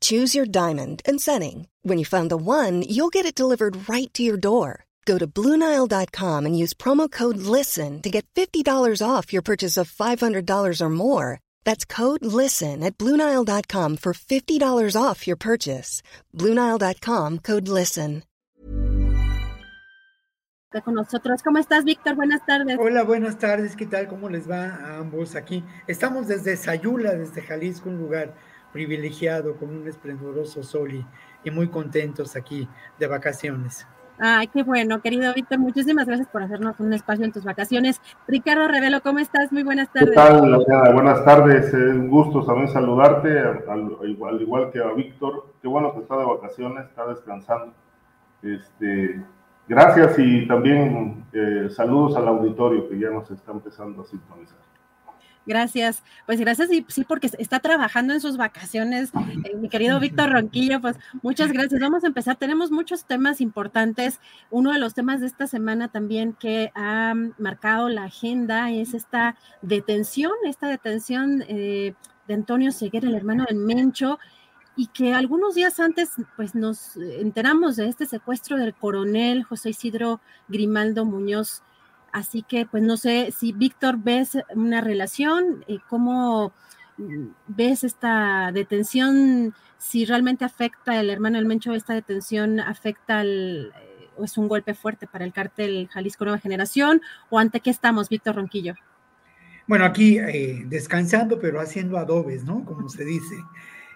Choose your diamond and setting. When you find the one, you'll get it delivered right to your door. Go to Bluenile.com and use promo code LISTEN to get $50 off your purchase of $500 or more. That's code LISTEN at Bluenile.com for $50 off your purchase. Bluenile.com code LISTEN. Está con nosotros. ¿Cómo estás, Víctor? Buenas tardes. Hola, buenas tardes. ¿Qué tal? ¿Cómo les va a ambos aquí? Estamos desde Sayula, desde Jalisco, un lugar privilegiado con un esplendoroso sol y, y muy contentos aquí de vacaciones. Ay, qué bueno, querido Víctor. Muchísimas gracias por hacernos un espacio en tus vacaciones. Ricardo Revelo, ¿cómo estás? Muy buenas tardes. ¿Qué tal, Adriana? Buenas tardes. Es un gusto también saludarte, al, al igual que a Víctor. Qué bueno que está de vacaciones, está descansando. Este, gracias y también eh, saludos al auditorio que ya nos está empezando a sintonizar. Gracias, pues gracias, y sí, porque está trabajando en sus vacaciones, eh, mi querido Víctor Ronquillo, pues muchas gracias. Vamos a empezar, tenemos muchos temas importantes. Uno de los temas de esta semana también que ha marcado la agenda es esta detención, esta detención eh, de Antonio Seguer, el hermano del Mencho, y que algunos días antes, pues nos enteramos de este secuestro del coronel José Isidro Grimaldo Muñoz Así que, pues no sé si Víctor ves una relación, eh, cómo mm, ves esta detención, si realmente afecta el hermano del Mencho, esta detención afecta al, eh, o es un golpe fuerte para el cártel Jalisco Nueva Generación, o ante qué estamos, Víctor Ronquillo. Bueno, aquí eh, descansando, pero haciendo adobes, ¿no? Como se dice.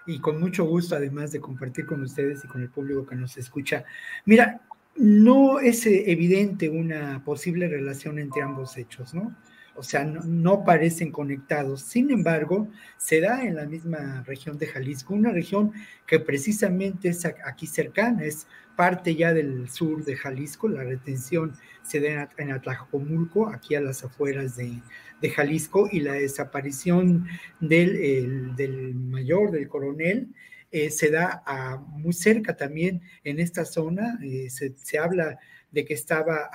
Y con mucho gusto, además de compartir con ustedes y con el público que nos escucha. Mira, no es eh, evidente una posible relación entre ambos hechos, ¿no? O sea, no, parecen conectados. Sin embargo, se da en la misma región de Jalisco, una región que precisamente es aquí cercana, es parte ya del sur de Jalisco. La retención se da en Atlacomulco, aquí a las afueras de, Jalisco, y la desaparición del mayor, del coronel, eh, se da muy cerca también en esta zona, eh, se, habla de que estaba,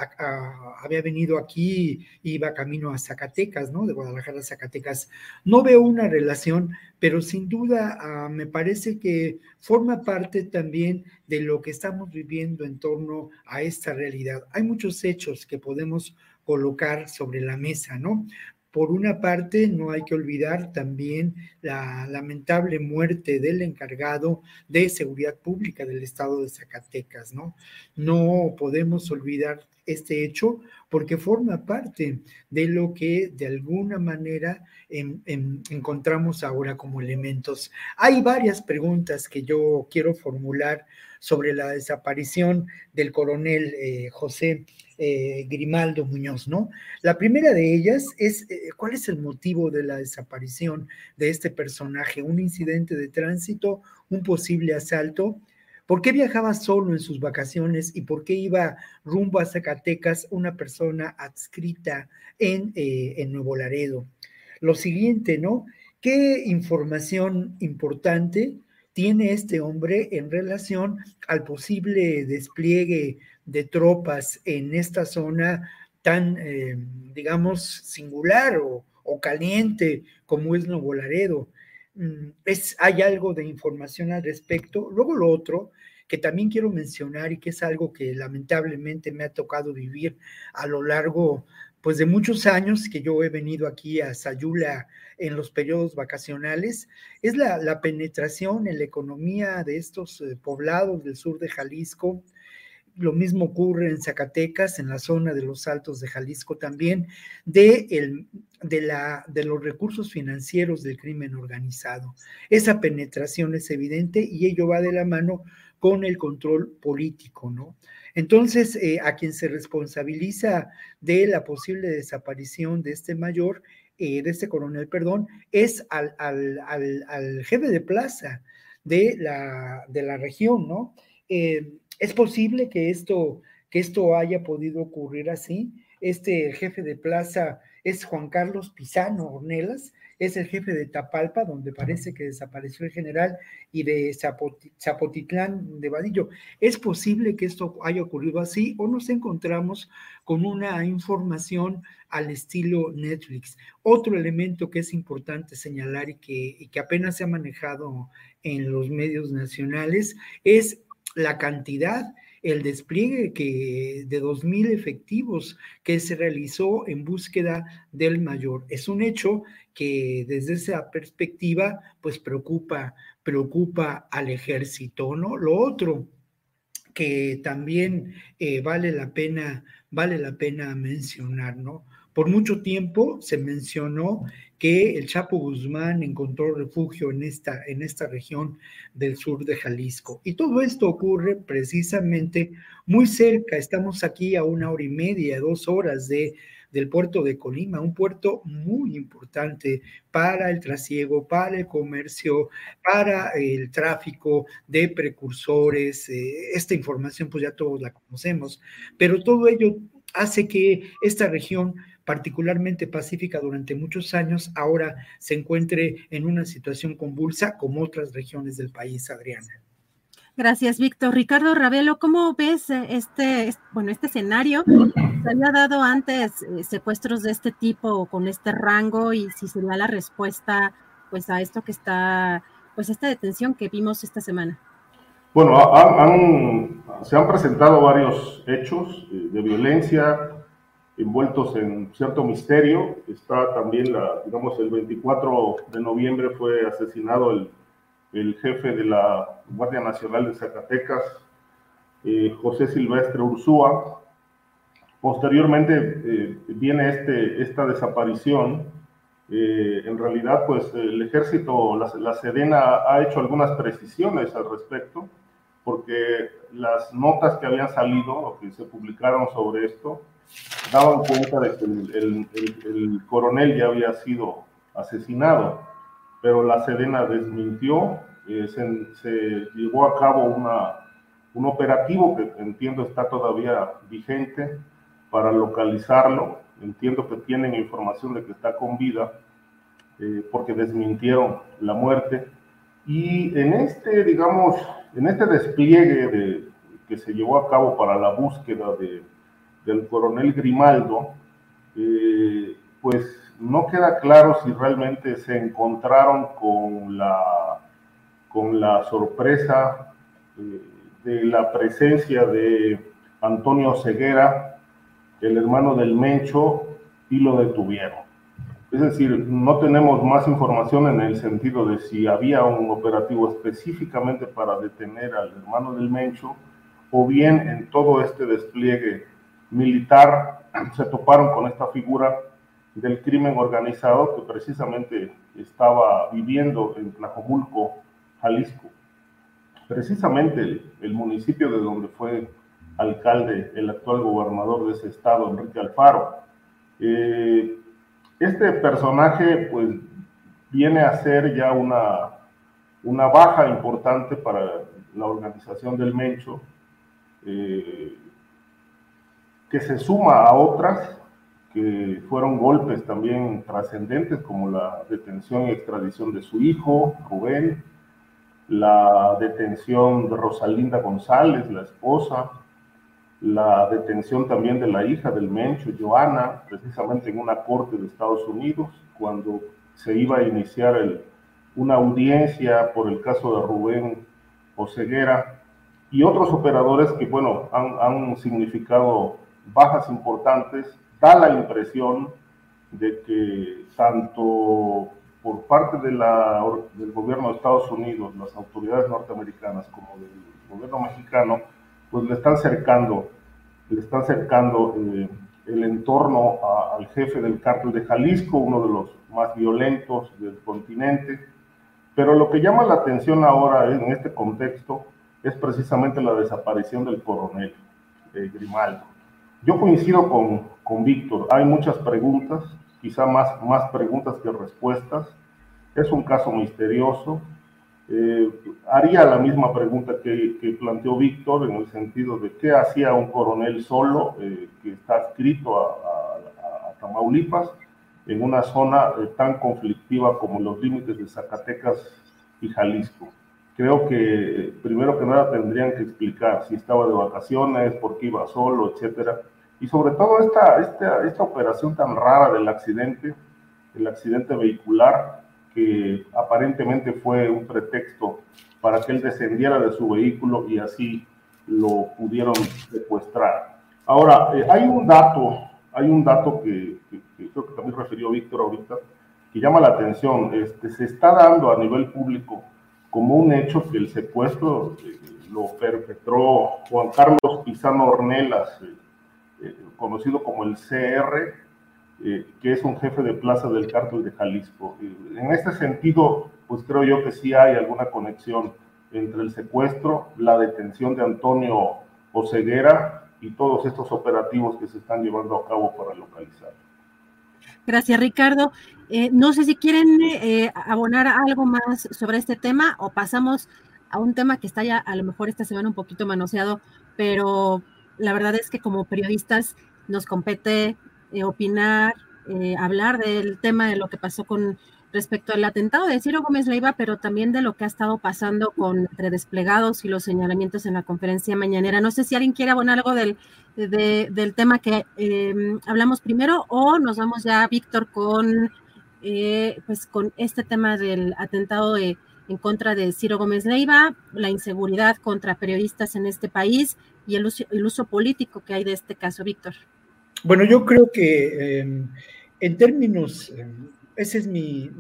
había venido aquí, iba camino a Zacatecas, ¿no? De Guadalajara a Zacatecas. No veo una relación, pero sin duda ah, me parece que forma parte también de lo que estamos viviendo en torno a esta realidad. Hay muchos hechos que podemos colocar sobre la mesa, ¿no? Por una parte, no hay que olvidar también la lamentable muerte del encargado de seguridad pública del estado de Zacatecas, ¿no? No podemos olvidar este hecho porque forma parte de lo que de alguna manera encontramos ahora como elementos. Hay varias preguntas que yo quiero formular sobre la desaparición del coronel eh, José eh, Grimaldo Muñoz, ¿no? La primera de ellas es, eh, ¿cuál es el motivo de la desaparición de este personaje? ¿Un incidente de tránsito? ¿Un posible asalto? ¿Por qué viajaba solo en sus vacaciones y por qué iba rumbo a Zacatecas una persona adscrita en, eh, en Nuevo Laredo? Lo siguiente, ¿no? ¿Qué información importante tiene este hombre en relación al posible despliegue de tropas en esta zona tan, eh, digamos, singular o, caliente como es Nuevo Laredo. Mm, es, hay algo de información al respecto. Luego lo otro que también quiero mencionar y que es algo que lamentablemente me ha tocado vivir a lo largo pues de muchos años que yo he venido aquí a Sayula en los periodos vacacionales, es la, la penetración en la economía de estos eh, poblados del sur de Jalisco, lo mismo ocurre en Zacatecas, en la zona de los Altos de Jalisco también, de, el, de, la, de los recursos financieros del crimen organizado. Esa penetración es evidente y ello va de la mano con el control político, ¿no? Entonces, eh, a quien se responsabiliza de la posible desaparición de este mayor, eh, de este coronel, perdón, es al, al, al, jefe de plaza de la, de la región, ¿no? Eh, es posible que esto, que esto haya podido ocurrir así. Este jefe de plaza es Juan Carlos Pizano Ornelas, es el jefe de Tapalpa, donde parece que desapareció el general, y de Zapotitlán de Vadillo. ¿Es posible que esto haya ocurrido así o nos encontramos con una información al estilo Netflix? Otro elemento que es importante señalar y que, y que apenas se ha manejado en los medios nacionales es la cantidad, el despliegue que, de 2.000 efectivos que se realizó en búsqueda del mayor. Es un hecho que desde esa perspectiva, pues preocupa, preocupa al ejército, ¿no? Lo otro que también eh, vale la pena, vale la pena mencionar, ¿no? Por mucho tiempo se mencionó que el Chapo Guzmán encontró refugio en esta, en esta región del sur de Jalisco. Y todo esto ocurre precisamente muy cerca, estamos aquí a una hora y media, dos horas de, del puerto de Colima, un puerto muy importante para el trasiego, para el comercio, para el tráfico de precursores. Eh, esta información pues ya todos la conocemos, pero todo ello hace que esta región particularmente pacífica durante muchos años, ahora se encuentre en una situación convulsa como otras regiones del país, Adriana. Gracias, Víctor. Ricardo Ravelo, ¿cómo ves eh, este, bueno, este escenario? ¿Se había dado antes eh, secuestros de este tipo con este rango y si sería la respuesta pues a esto que está, pues esta detención que vimos esta semana? Bueno, se han presentado varios hechos eh, de violencia, envueltos en cierto misterio. Está también, la, digamos, el 24 de noviembre fue asesinado el, jefe de la Guardia Nacional de Zacatecas, eh, José Silvestre Ursúa. Posteriormente eh, viene este, esta desaparición. En realidad, pues el ejército, la, la Sedena ha hecho algunas precisiones al respecto, porque las notas que habían salido o que se publicaron sobre esto, daban cuenta de que el, coronel ya había sido asesinado, pero la Sedena desmintió, eh, se, llevó a cabo una, un operativo que entiendo está todavía vigente para localizarlo, entiendo que tienen información de que está con vida, eh, porque desmintieron la muerte, y en este, digamos, en este despliegue de, que se llevó a cabo para la búsqueda de del coronel Grimaldo, eh, pues no queda claro si realmente se encontraron con la, con la sorpresa eh, de la presencia de Antonio Ceguera, el hermano del Mencho, y lo detuvieron. Es decir, no tenemos más información en el sentido de si había un operativo específicamente para detener al hermano del Mencho, o bien en todo este despliegue militar se toparon con esta figura del crimen organizado que precisamente estaba viviendo en Tlajomulco, Jalisco. Precisamente el, municipio de donde fue alcalde el actual gobernador de ese estado, Enrique Alfaro. Eh, este personaje pues viene a ser ya una, una baja importante para la organización del Mencho. Eh, que se suma a otras que fueron golpes también trascendentes, como la detención y extradición de su hijo, Rubén, la detención de Rosalinda González, la esposa, la detención también de la hija del Mencho, Joana, precisamente en una corte de Estados Unidos, cuando se iba a iniciar una audiencia por el caso de Rubén Oseguera, y otros operadores que, bueno, han, significado bajas importantes, da la impresión de que tanto por parte del gobierno de Estados Unidos, las autoridades norteamericanas, como del gobierno mexicano, pues le están cercando, le están cercando eh, el entorno al jefe del cártel de Jalisco, uno de los más violentos del continente. Pero lo que llama la atención ahora en este contexto es precisamente la desaparición del coronel de Grimaldo. Yo coincido con, con Víctor, hay muchas preguntas, quizá más, más preguntas que respuestas. Es un caso misterioso, eh, haría la misma pregunta que, planteó Víctor en el sentido de qué hacía un coronel solo eh, que está adscrito a, Tamaulipas en una zona eh, tan conflictiva como los límites de Zacatecas y Jalisco. Creo que primero que nada tendrían que explicar si estaba de vacaciones, por qué iba solo, etcétera. Y sobre todo esta, esta, esta operación tan rara del accidente, el accidente vehicular, que aparentemente fue un pretexto para que él descendiera de su vehículo y así lo pudieron secuestrar. Ahora, eh, hay un dato, hay un dato que, creo que también refirió Víctor ahorita, que llama la atención. Este, se está dando a nivel público como un hecho que el secuestro eh, lo perpetró Juan Carlos Pizano Ornelas, eh, conocido como el CR, eh, que es un jefe de plaza del cártel de Jalisco. en este sentido, pues creo yo que sí hay alguna conexión entre el secuestro, la detención de Antonio Oceguera y todos estos operativos que se están llevando a cabo para localizar. Gracias, Ricardo. Eh, no sé si quieren eh, abonar algo más sobre este tema o pasamos a un tema que está ya a lo mejor esta semana un poquito manoseado, pero la verdad es que como periodistas nos compete eh, opinar, eh, hablar del tema de lo que pasó con respecto al atentado de Ciro Gómez Leiva, pero también de lo que ha estado pasando con entre desplegados y los señalamientos en la conferencia mañanera. No sé si alguien quiere abonar algo del, del tema que em, hablamos primero o nos vamos ya, Víctor, con, eh, pues con este tema del atentado en contra de Ciro Gómez Leiva, la inseguridad contra periodistas en este país y el el uso político que hay de este caso, Víctor. Bueno, yo creo que em, en términos, em, esa es mi,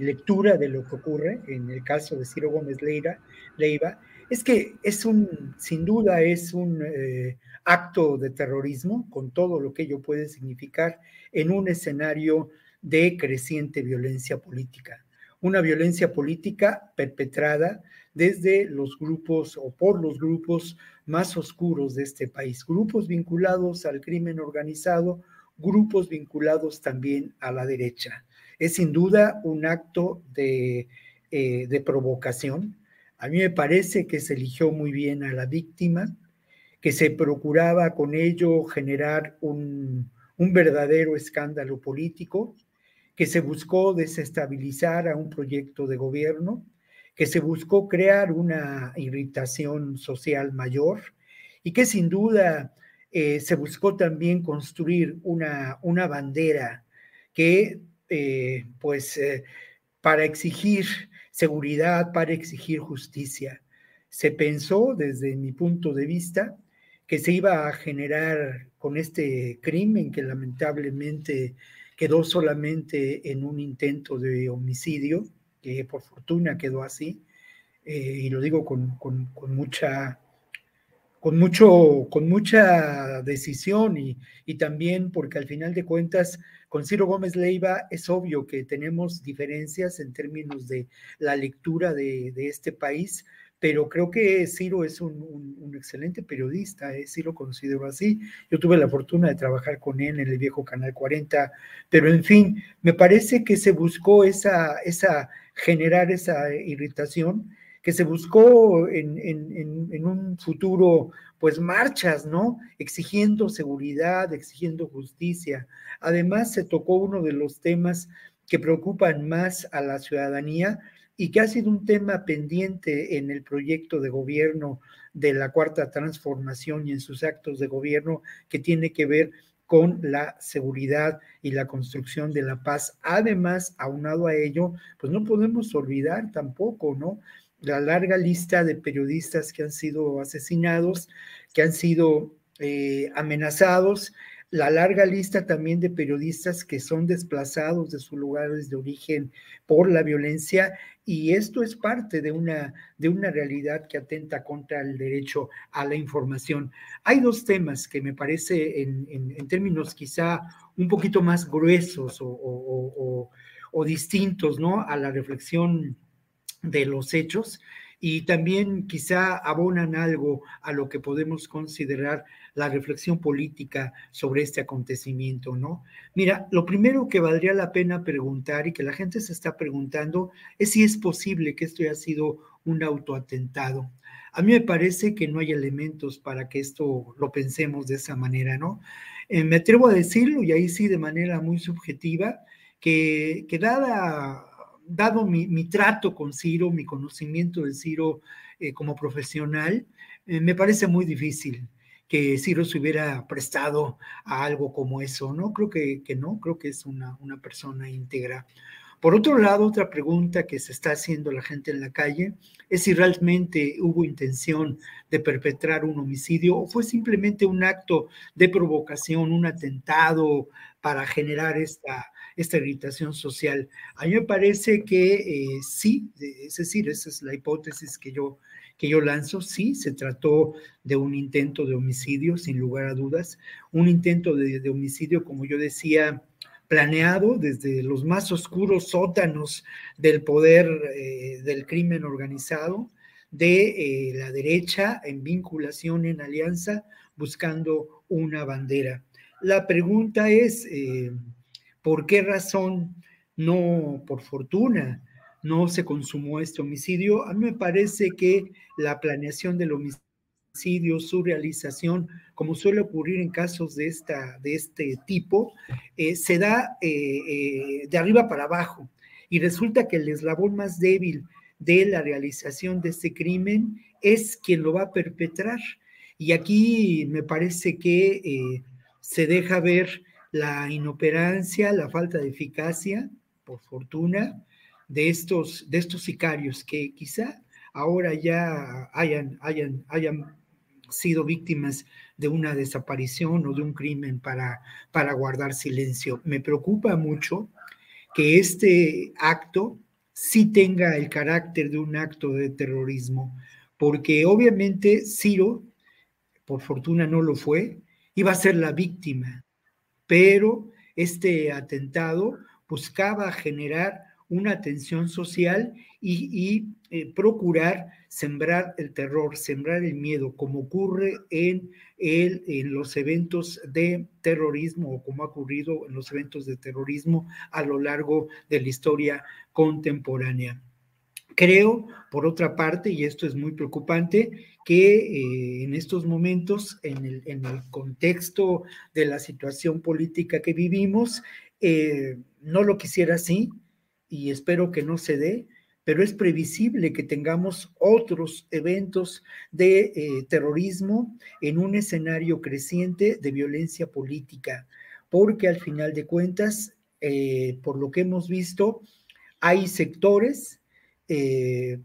lectura de lo que ocurre en el caso de Ciro Gómez Leira, Leiva, es que es un, sin duda es un eh, acto de terrorismo con todo lo que ello puede significar en un escenario de creciente violencia política. Una violencia política perpetrada desde los grupos o por los grupos más oscuros de este país, grupos vinculados al crimen organizado, grupos vinculados también a la derecha. Es sin duda un acto de, eh, provocación. A mí me parece que se eligió muy bien a la víctima, que se procuraba con ello generar un, un verdadero escándalo político, que se buscó desestabilizar a un proyecto de gobierno, que se buscó crear una irritación social mayor y que sin duda eh, se buscó también construir una, una bandera que, eh, pues, eh, para exigir seguridad, para exigir justicia. Se pensó, desde mi punto de vista, que se iba a generar con este crimen que lamentablemente quedó solamente en un intento de homicidio, que por fortuna quedó así, eh, y lo digo con, mucha con, mucho, con mucha decisión y, también porque al final de cuentas con Ciro Gómez Leiva es obvio que tenemos diferencias en términos de la lectura de, este país, pero creo que Ciro es un, excelente periodista, ¿eh? sí lo considero así. Yo tuve la fortuna de trabajar con él en el viejo Canal 40, pero en fin, me parece que se buscó esa, generar esa irritación, que se buscó en, un futuro, pues marchas, ¿no? Exigiendo seguridad, exigiendo justicia. Además, se tocó uno de los temas que preocupan más a la ciudadanía y que ha sido un tema pendiente en el proyecto de gobierno de la Cuarta Transformación y en sus actos de gobierno, que tiene que ver con la seguridad y la construcción de la paz. Además, aunado a ello, pues no podemos olvidar tampoco, ¿no? La larga lista de periodistas que han sido asesinados, que han sido eh, amenazados, la larga lista también de periodistas que son desplazados de sus lugares de origen por la violencia y esto es parte de una, de una realidad que atenta contra el derecho a la información. Hay dos temas que me parece en, términos quizá un poquito más gruesos o, o distintos ¿no? a la reflexión de los hechos y también quizá abonan algo a lo que podemos considerar la reflexión política sobre este acontecimiento, ¿no? Mira, lo primero que valdría la pena preguntar y que la gente se está preguntando es si es posible que esto haya sido un autoatentado. A mí me parece que no hay elementos para que esto lo pensemos de esa manera, ¿no? Eh, me atrevo a decirlo, y ahí sí de manera muy subjetiva, que, dado mi, trato con Ciro, mi conocimiento de Ciro eh, como profesional, eh, me parece muy difícil que se hubiera prestado a algo como eso, ¿no? Creo que, que no, creo que es una, una persona íntegra. Por otro lado, otra pregunta que se está haciendo la gente en la calle es si realmente hubo intención de perpetrar un homicidio o fue simplemente un acto de provocación, un atentado para generar esta, esta irritación social. A mí me parece que eh, sí, es decir, esa es la hipótesis que yo, que yo lanzo, sí, se trató de un intento de homicidio, sin lugar a dudas, un intento de, homicidio, como yo decía, planeado desde los más oscuros sótanos del poder eh, del crimen organizado, de eh, la derecha en vinculación, en alianza, buscando una bandera. La pregunta es, ¿Por qué razón no, por fortuna, no se consumó este homicidio? A mí me parece que la planeación del homicidio, su realización, como suele ocurrir en casos de, esta, de este tipo, eh, se da eh, eh, de arriba para abajo. Y resulta que el eslabón más débil de la realización de este crimen es quien lo va a perpetrar. Y aquí me parece que se deja ver la inoperancia, la falta de eficacia, por fortuna, de estos, de estos sicarios que quizá ahora ya hayan, hayan, hayan sido víctimas de una desaparición o de un crimen para, para guardar silencio. Me preocupa mucho que este acto sí tenga el carácter de un acto de terrorismo, porque obviamente Ciro, por fortuna no lo fue, iba a ser la víctima pero este atentado buscaba generar una tensión social y, eh, procurar sembrar el terror, sembrar el miedo, como ocurre en, el, en los eventos de terrorismo o como ha ocurrido en los eventos de terrorismo a lo largo de la historia contemporánea. Creo, por otra parte, y esto es muy preocupante, que eh, en estos momentos, en el, contexto de la situación política que vivimos, eh, no lo quisiera así y espero que no se dé, pero es previsible que tengamos otros eventos de eh, terrorismo en un escenario creciente de violencia política, porque al final de cuentas, por lo que hemos visto, hay sectores eh,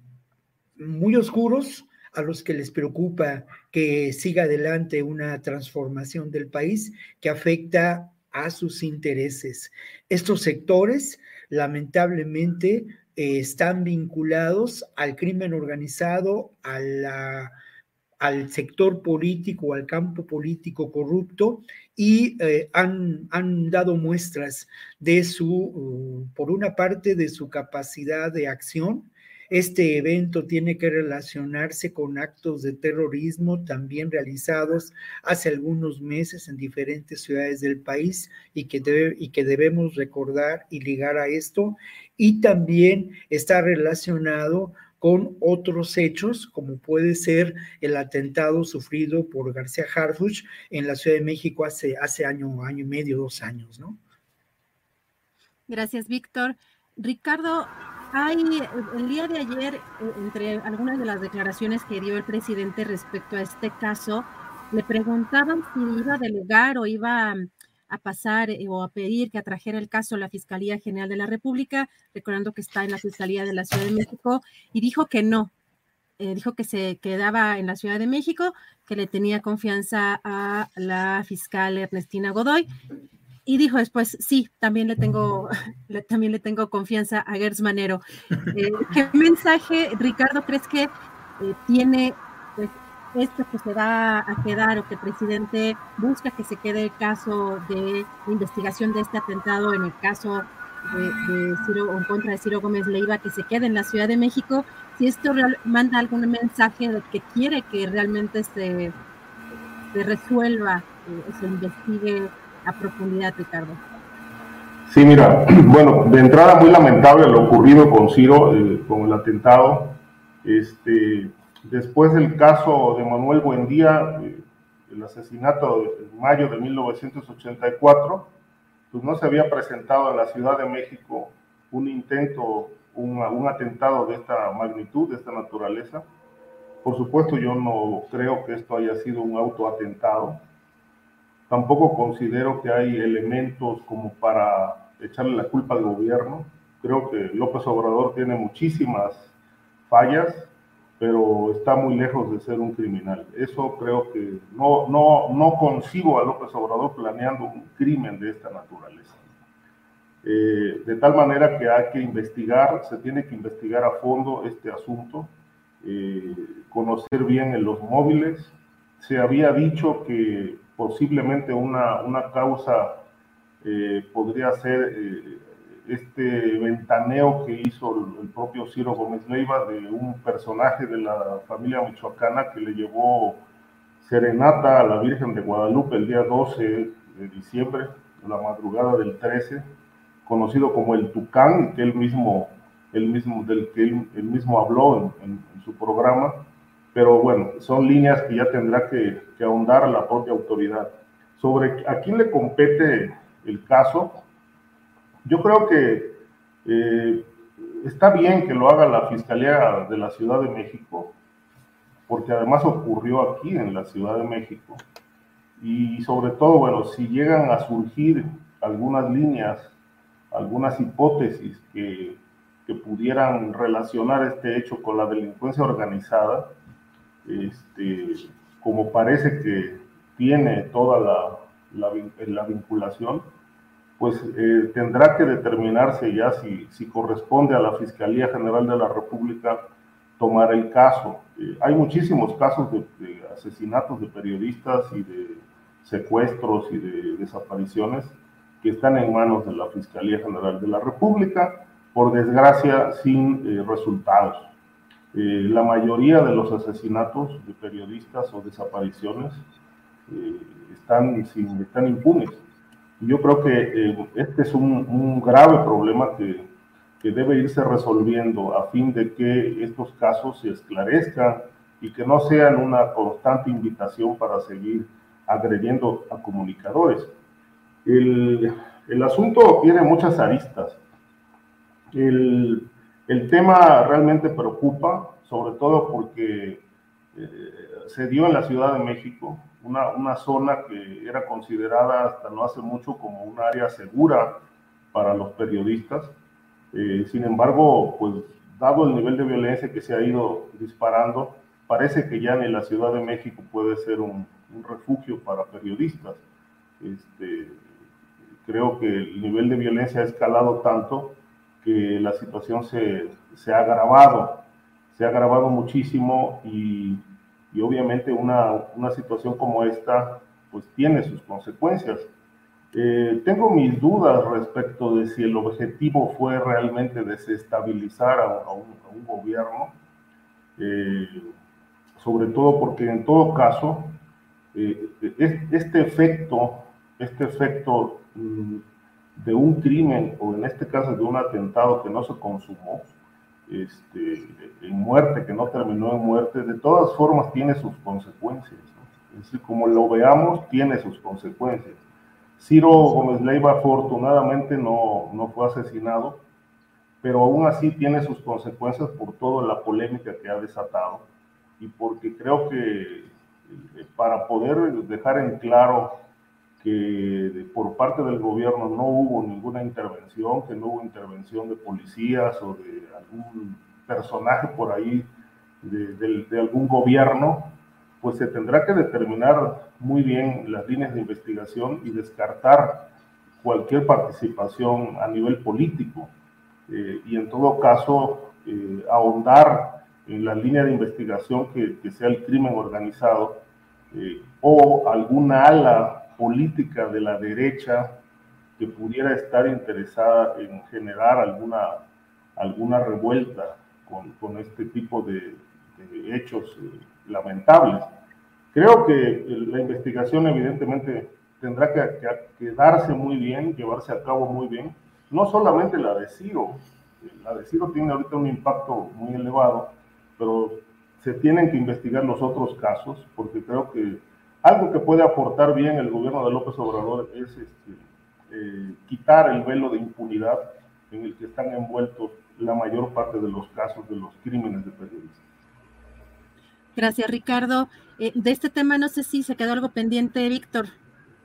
muy oscuros a los que les preocupa que siga adelante una transformación del país que afecta a sus intereses. Estos sectores, lamentablemente, eh, están vinculados al crimen organizado, al sector político, al campo político corrupto y eh, han, han, dado muestras de su, uh, por una parte, de su capacidad de acción. Este evento tiene que relacionarse con actos de terrorismo también realizados hace algunos meses en diferentes ciudades del país y que, debe, y que debemos recordar y ligar a esto. Y también está relacionado con otros hechos, como puede ser el atentado sufrido por García Harfuch en la Ciudad de México hace, hace año, año y medio, dos años, ¿no? Gracias, Víctor. Ricardo, hay el día de ayer, eh, entre algunas de las declaraciones que dio el presidente respecto a este caso, le preguntaban si iba a delegar o iba a pasar eh, o a pedir que atrajera el caso a la Fiscalía General de la República, recordando que está en la Fiscalía de la Ciudad de México, y dijo que no, eh, dijo que se quedaba en la Ciudad de México, que le tenía confianza a la fiscal Ernestina Godoy. Y dijo después, sí, también le tengo, también le tengo confianza a Gertz Manero. Eh, ¿Qué mensaje, Ricardo, crees que eh, tiene pues, esto que se va a quedar o que el presidente busca que se quede el caso de investigación de este atentado en el caso de, Ciro, en contra de Ciro Gómez Leiva, que se quede en la Ciudad de México, si esto manda algún mensaje de que quiere que realmente se, se resuelva o eh, se investigue profundidad, Ricardo. Sí, mira, bueno, de entrada muy lamentable lo ocurrido con Ciro, eh, con el atentado. Este, después del caso de Manuel Buendía, eh, el asesinato en mayo de 1984, pues no se había presentado en la Ciudad de México un intento, un, un atentado de esta magnitud, de esta naturaleza. Por supuesto, yo no creo que esto haya sido un autoatentado. Tampoco considero que hay elementos como para echarle la culpa al gobierno. Creo que López Obrador tiene muchísimas fallas, pero está muy lejos de ser un criminal. Eso creo que no, no, no concibo a López Obrador planeando un crimen de esta naturaleza. Eh, de tal manera que hay que investigar, se tiene que investigar a fondo este asunto, eh, conocer bien en los móviles. Se había dicho que posiblemente una, una causa eh, podría ser este ventaneo que hizo el, propio Ciro Gómez Leiva de un personaje de la familia michoacana que le llevó serenata a la Virgen de Guadalupe el día 12 de diciembre, la madrugada del 13, conocido como el Tucán, que mismo, mismo, del que él, mismo habló en, su programa, pero bueno, son líneas que ya tendrá que, que ahondar la propia autoridad. Sobre a quién le compete el caso, yo creo que eh, está bien que lo haga la Fiscalía de la Ciudad de México, porque además ocurrió aquí en la Ciudad de México. Y sobre todo, bueno, si llegan a surgir algunas líneas, algunas hipótesis que, que pudieran relacionar este hecho con la delincuencia organizada, este, como parece que tiene toda la, la, la vinculación, pues eh, tendrá que determinarse ya si, si, corresponde a la Fiscalía General de la República tomar el caso. Eh, hay muchísimos casos de, asesinatos de periodistas y de secuestros y de desapariciones que están en manos de la Fiscalía General de la República, por desgracia sin eh, resultados. La mayoría de los asesinatos de periodistas o desapariciones están, sin, están impunes yo creo que eh, este es un, grave problema que, que, debe irse resolviendo a fin de que estos casos se esclarezcan y que no sean una constante invitación para seguir agrediendo a comunicadores. El, el asunto tiene muchas aristas. El, el, tema realmente preocupa, sobre todo porque eh, se dio en la Ciudad de México, una, una, zona que era considerada hasta no hace mucho como un área segura para los periodistas. Eh, sin embargo, pues dado el nivel de violencia que se ha ido disparando, parece que ya ni la Ciudad de México puede ser un, refugio para periodistas. Este, creo que el nivel de violencia ha escalado tanto que la situación se, se ha agravado, se ha agravado muchísimo y y obviamente una, una situación como esta pues tiene sus consecuencias. Eh, tengo mis dudas respecto de si el objetivo fue realmente desestabilizar a, un, gobierno, eh, sobre todo porque en todo caso eh, este efecto, este efecto mm, de un crimen o en este caso de un atentado que no se consumó, este, en muerte, que no terminó en muerte, de todas formas tiene sus consecuencias. Es decir, como lo veamos, tiene sus consecuencias. Ciro Gómez Leiva afortunadamente no, no fue asesinado, pero aún así tiene sus consecuencias por toda la polémica que ha desatado y porque creo que eh, para poder dejar en claro que por parte del gobierno no hubo ninguna intervención, que no hubo intervención de policías o de algún personaje por ahí de, de algún gobierno, pues se tendrá que determinar muy bien las líneas de investigación y descartar cualquier participación a nivel político eh, y en todo caso eh, ahondar en la línea de investigación que, sea el crimen organizado eh, o alguna ala política de la derecha que pudiera estar interesada en generar alguna, alguna revuelta con, con este tipo de, de hechos lamentables. Creo que la investigación evidentemente tendrá que, darse muy bien, llevarse a cabo muy bien, no solamente la de Ciro, la de Ciro tiene ahorita un impacto muy elevado, pero se tienen que investigar los otros casos, porque creo que algo que puede aportar bien el gobierno de López Obrador es este, eh, quitar el velo de impunidad en el que están envueltos la mayor parte de los casos de los crímenes de periodistas. Gracias, Ricardo. Eh, de este tema no sé si se quedó algo pendiente, Víctor.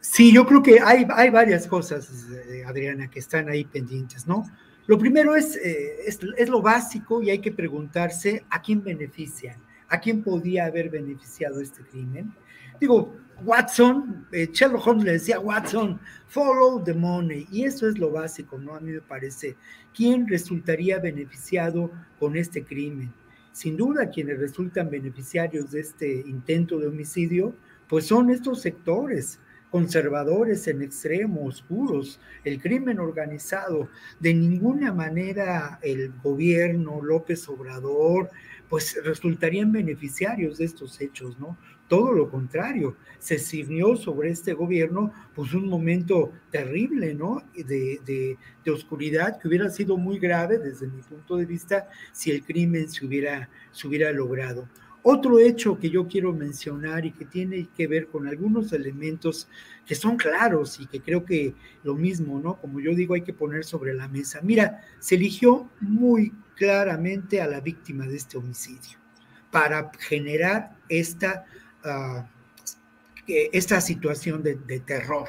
Sí, yo creo que hay, hay varias cosas, eh, Adriana, que están ahí pendientes, ¿no? Lo primero es, eh, es, lo básico y hay que preguntarse a quién benefician, a quién podía haber beneficiado este crimen. Digo, Watson, eh, Sherlock Holmes le decía Watson, follow the money, y eso es lo básico, ¿no? A mí me parece. ¿Quién resultaría beneficiado con este crimen? Sin duda, quienes resultan beneficiarios de este intento de homicidio, pues son estos sectores, conservadores en extremo, oscuros, el crimen organizado. De ninguna manera el gobierno, López Obrador, pues resultarían beneficiarios de estos hechos, ¿no? Todo lo contrario, se sirvió sobre este gobierno pues un momento terrible, ¿no? De, de, oscuridad que hubiera sido muy grave desde mi punto de vista si el crimen se hubiera, se hubiera logrado. Otro hecho que yo quiero mencionar y que tiene que ver con algunos elementos que son claros y que creo que lo mismo, ¿no? Como yo digo, hay que poner sobre la mesa. Mira, se eligió muy claramente a la víctima de este homicidio para generar esta, uh, esta situación de terror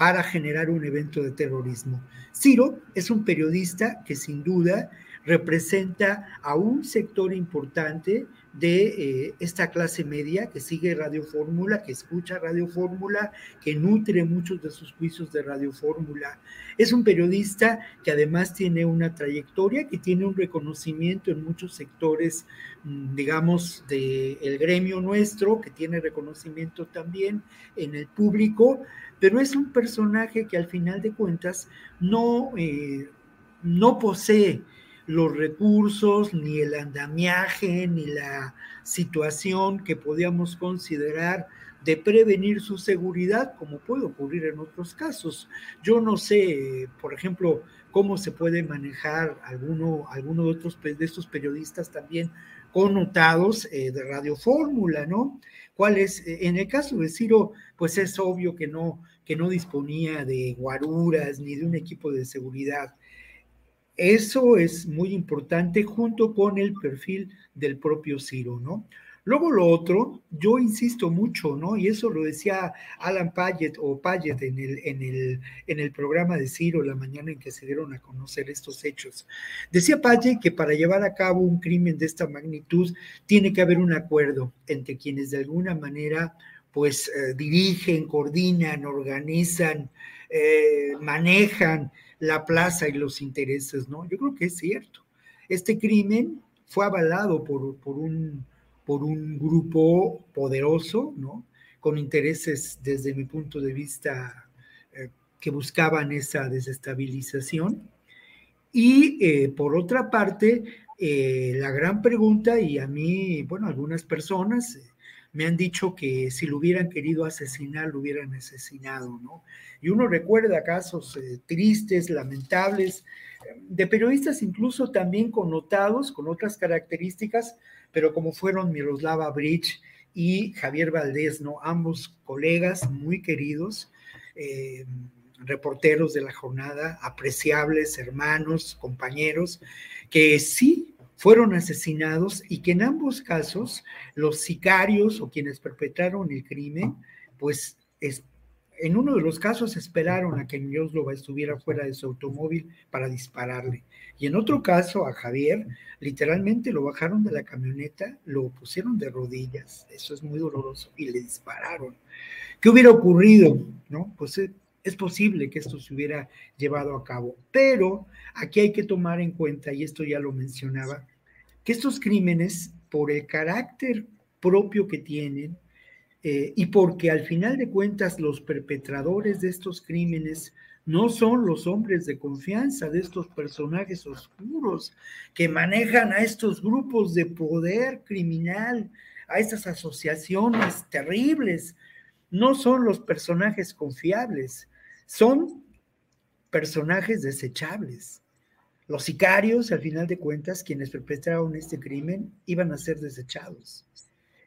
para generar un evento de terrorismo. Ciro es un periodista que sin duda representa a un sector importante de eh, esta clase media que sigue Radio Fórmula, que escucha Radio Fórmula, que nutre muchos de sus juicios de Radio Fórmula. Es un periodista que además tiene una trayectoria, que tiene un reconocimiento en muchos sectores, mm, digamos, del gremio nuestro, que tiene reconocimiento también en el público, pero es un personaje que al final de cuentas no, eh, no posee los recursos, ni el andamiaje, ni la situación que podíamos considerar de prevenir su seguridad, como puede ocurrir en otros casos. Yo no sé, por ejemplo, cómo se puede manejar alguno, alguno de, otros, de estos periodistas también connotados eh, de Radio Fórmula, ¿no? ¿Cuál es? Eh, en el caso de Ciro, pues es obvio que no, que no disponía de guaruras ni de un equipo de seguridad eso es muy importante junto con el perfil del propio Ciro, ¿no? Luego lo otro, yo insisto mucho, ¿no? Y eso lo decía Alan Payet o Payet en el, en el, en el programa de Ciro la mañana en que se dieron a conocer estos hechos. Decía Payet que para llevar a cabo un crimen de esta magnitud tiene que haber un acuerdo entre quienes de alguna manera pues eh, dirigen, coordinan, organizan, eh, manejan la plaza y los intereses, ¿no? Yo creo que es cierto. Este crimen fue avalado por, por, un, por un grupo poderoso, ¿no? Con intereses, desde mi punto de vista, eh, que buscaban esa desestabilización. Y eh, por otra parte, eh, la gran pregunta, y a mí, bueno, algunas personas me han dicho que si lo hubieran querido asesinar, lo hubieran asesinado, ¿no? Y uno recuerda casos eh, tristes, lamentables, de periodistas incluso también connotados, con otras características, pero como fueron Miroslava Bridge y Javier Valdés, ¿no? Ambos colegas muy queridos, eh, reporteros de la jornada, apreciables, hermanos, compañeros, que sí fueron asesinados y que en ambos casos los sicarios o quienes perpetraron el crimen, pues es, en uno de los casos esperaron a que Miroslova estuviera fuera de su automóvil para dispararle. Y en otro caso, a Javier, literalmente lo bajaron de la camioneta, lo pusieron de rodillas, eso es muy doloroso, y le dispararon. ¿Qué hubiera ocurrido? ¿No? Pues eh, es posible que esto se hubiera llevado a cabo, pero aquí hay que tomar en cuenta, y esto ya lo mencionaba, que estos crímenes, por el carácter propio que tienen, eh, y porque al final de cuentas los perpetradores de estos crímenes no son los hombres de confianza de estos personajes oscuros que manejan a estos grupos de poder criminal, a estas asociaciones terribles. No son los personajes confiables, son personajes desechables. Los sicarios, al final de cuentas, quienes perpetraron este crimen, iban a ser desechados.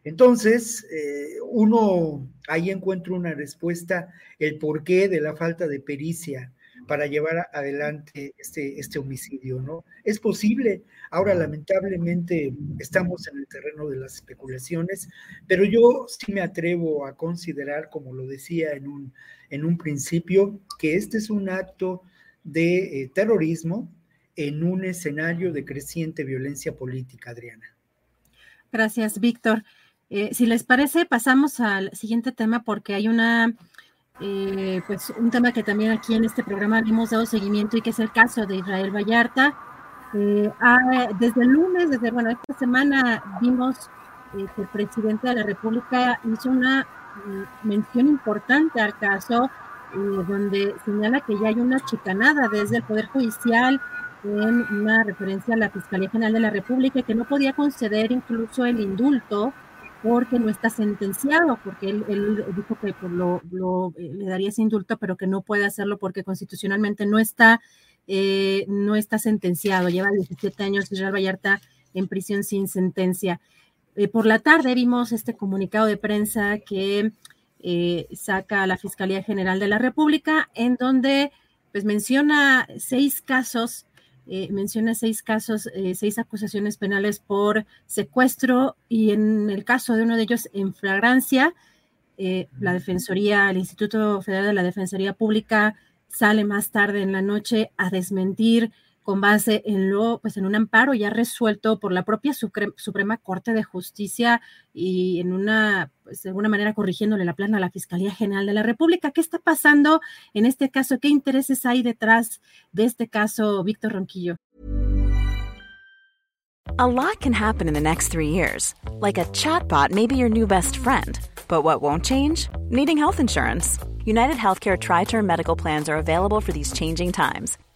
Entonces, eh, uno ahí encuentra una respuesta, el porqué de la falta de pericia para llevar adelante este, este homicidio, ¿no? Es posible, ahora lamentablemente estamos en el terreno de las especulaciones, pero yo sí me atrevo a considerar, como lo decía en un, en un principio, que este es un acto de eh, terrorismo en un escenario de creciente violencia política, Adriana. Gracias, Víctor. Eh, si les parece, pasamos al siguiente tema porque hay una, eh, pues un tema que también aquí en este programa hemos dado seguimiento y que es el caso de Israel Vallarta. Eh, ah, desde el lunes, desde, bueno, esta semana vimos que el presidente de la República hizo una mm, mención importante al caso donde señala que ya hay una chicanada desde el Poder Judicial en una referencia a la Fiscalía General de la República que no podía conceder incluso el indulto porque no está sentenciado, porque él, dijo que pues, lo, eh, le daría ese indulto, pero que no puede hacerlo porque constitucionalmente no está, eh, no está sentenciado. Lleva 17 años Israel Vallarta en prisión sin sentencia. Eh, por la tarde vimos este comunicado de prensa que saca la Fiscalía General de la República, en donde pues menciona seis casos eh, menciona seis casos, eh, seis acusaciones penales por secuestro y en el caso de uno de ellos en flagrancia, eh, la Defensoría, el Instituto Federal de la Defensoría Pública sale más tarde en la noche a desmentir con base en lo, pues en un amparo ya resuelto por la propia Suprema Corte de Justicia y en una, pues de alguna manera corrigiéndole la plana a la Fiscalía General de la República. ¿Qué está pasando en este caso? ¿Qué intereses hay detrás de este caso, Víctor Ronquillo? A lot can happen in the next three years. Like a chatbot may be your new best friend. But what won't change? Needing health insurance. United Healthcare Tri Term Medical Plans are available for these changing times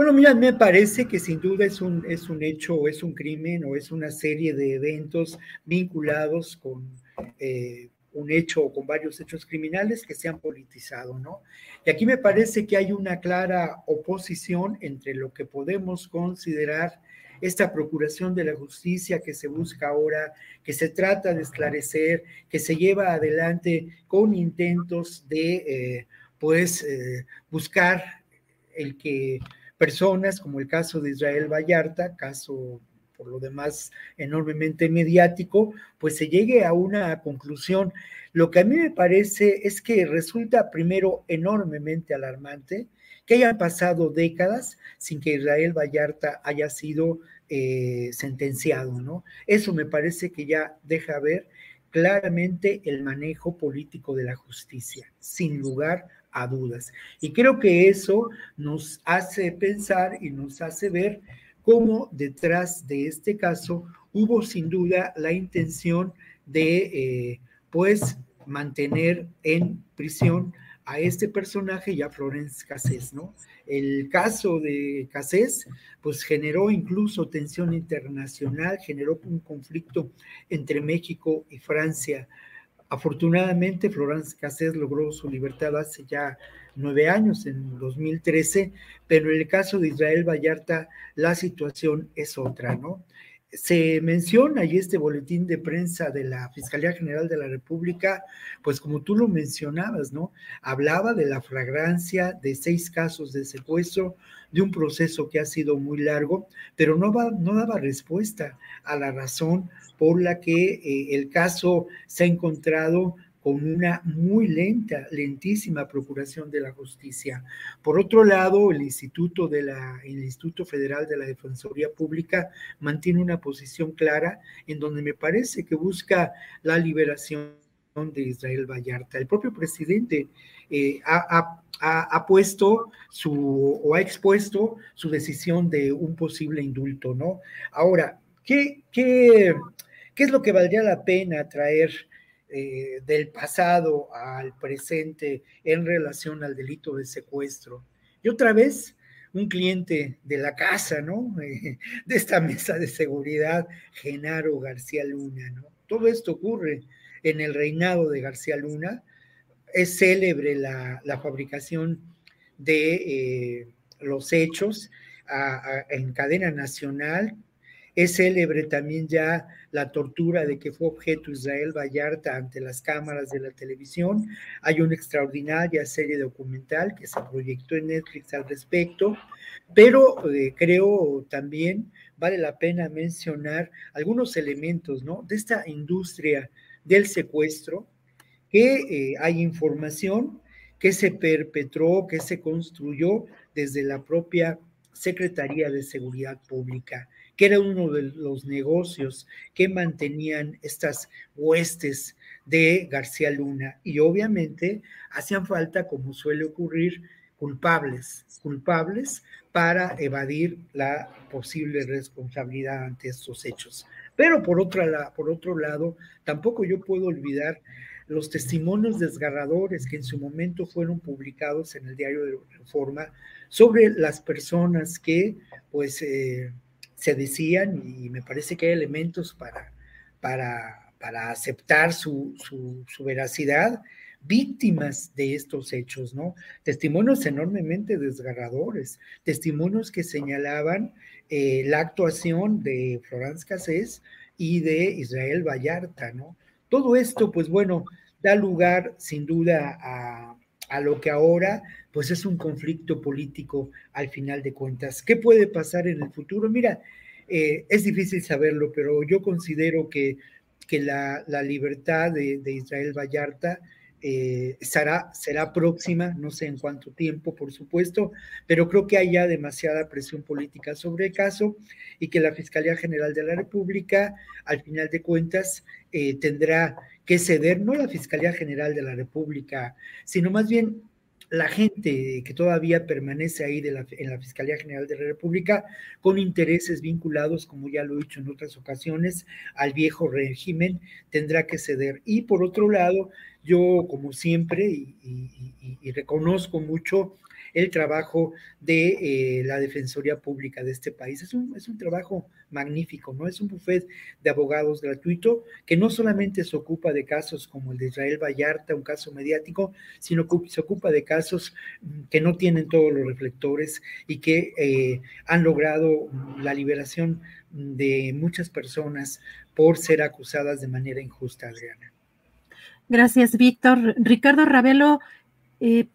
Bueno, mira, me parece que sin duda es un, es un hecho o es un crimen o es una serie de eventos vinculados con eh, un hecho o con varios hechos criminales que se han politizado, ¿no? Y aquí me parece que hay una clara oposición entre lo que podemos considerar esta procuración de la justicia que se busca ahora, que se trata de esclarecer, que se lleva adelante con intentos de, eh, pues, eh, buscar el que personas, como el caso de Israel Vallarta, caso por lo demás enormemente mediático, pues se llegue a una conclusión. Lo que a mí me parece es que resulta primero enormemente alarmante que hayan pasado décadas sin que Israel Vallarta haya sido eh, sentenciado, ¿no? Eso me parece que ya deja ver claramente el manejo político de la justicia, sin lugar a dudas. Y creo que eso nos hace pensar y nos hace ver cómo detrás de este caso hubo sin duda la intención de, eh, pues, mantener en prisión a este personaje y a Florence Cassés, ¿no? El caso de Cassés, pues generó incluso tensión internacional, generó un conflicto entre México y Francia. Afortunadamente, Florence Cassés logró su libertad hace ya nueve años, en 2013, pero en el caso de Israel Vallarta, la situación es otra, ¿no? Se menciona y este boletín de prensa de la Fiscalía General de la República, pues como tú lo mencionabas, ¿no? Hablaba de la fragrancia de seis casos de secuestro, de un proceso que ha sido muy largo, pero no, va, no daba respuesta a la razón por la que eh, el caso se ha encontrado con una muy lenta, lentísima procuración de la justicia. Por otro lado, el Instituto, de la, el Instituto Federal de la Defensoría Pública mantiene una posición clara en donde me parece que busca la liberación de Israel Vallarta. El propio presidente eh, ha, ha, puesto su o ha expuesto su decisión de un posible indulto, ¿no? Ahora, ¿qué, qué, qué es lo que valdría la pena traer? Eh, del pasado al presente en relación al delito de secuestro. Y otra vez, un cliente de la casa, ¿no? de esta mesa de seguridad, Genaro García Luna, ¿no? Todo esto ocurre en el reinado de García Luna. Es célebre la, fabricación de eh, los hechos en cadena nacional es célebre también ya la tortura de que fue objeto Israel Vallarta ante las cámaras de la televisión. Hay una extraordinaria serie documental que se proyectó en Netflix al respecto, pero eh, creo también vale la pena mencionar algunos elementos ¿no? de esta industria del secuestro, que eh, hay información que se perpetró, que se construyó desde la propia Secretaría de Seguridad Pública que era uno de los negocios que mantenían estas huestes de García Luna. Y obviamente hacían falta, como suele ocurrir, culpables, culpables para evadir la posible responsabilidad ante estos hechos. Pero por, otra, por otro lado, tampoco yo puedo olvidar los testimonios desgarradores que en su momento fueron publicados en el diario de Reforma sobre las personas que, pues, eh, se decían y me parece que hay elementos para, para, para aceptar su, su, veracidad, víctimas de estos hechos, ¿no? Testimonios enormemente desgarradores, testimonios que señalaban eh, la actuación de Florence Cassés y de Israel Vallarta, ¿no? Todo esto, pues bueno, da lugar sin duda a, a lo que ahora pues es un conflicto político al final de cuentas. ¿Qué puede pasar en el futuro? Mira, eh, es difícil saberlo, pero yo considero que, que la, libertad de, Israel Vallarta eh, será, próxima, no sé en cuánto tiempo, por supuesto, pero creo que hay ya demasiada presión política sobre el caso y que la Fiscalía General de la República, al final de cuentas, eh, tendrá que ceder, no la Fiscalía General de la República, sino más bien la gente que todavía permanece ahí de la, en la Fiscalía General de la República con intereses vinculados, como ya lo he dicho en otras ocasiones, al viejo régimen, tendrá que ceder. Y por otro lado, yo como siempre, y reconozco mucho el trabajo de eh, la Defensoría Pública de este país. Es un, es un trabajo magnífico, ¿no? Es un buffet de abogados gratuito que no solamente se ocupa de casos como el de Israel Vallarta, un caso mediático, sino que se ocupa de casos mm, que no tienen todos los reflectores y que eh, han logrado la liberación de muchas personas por ser acusadas de manera injusta, Adriana. Gracias, Víctor. Ricardo Ravelo, eh,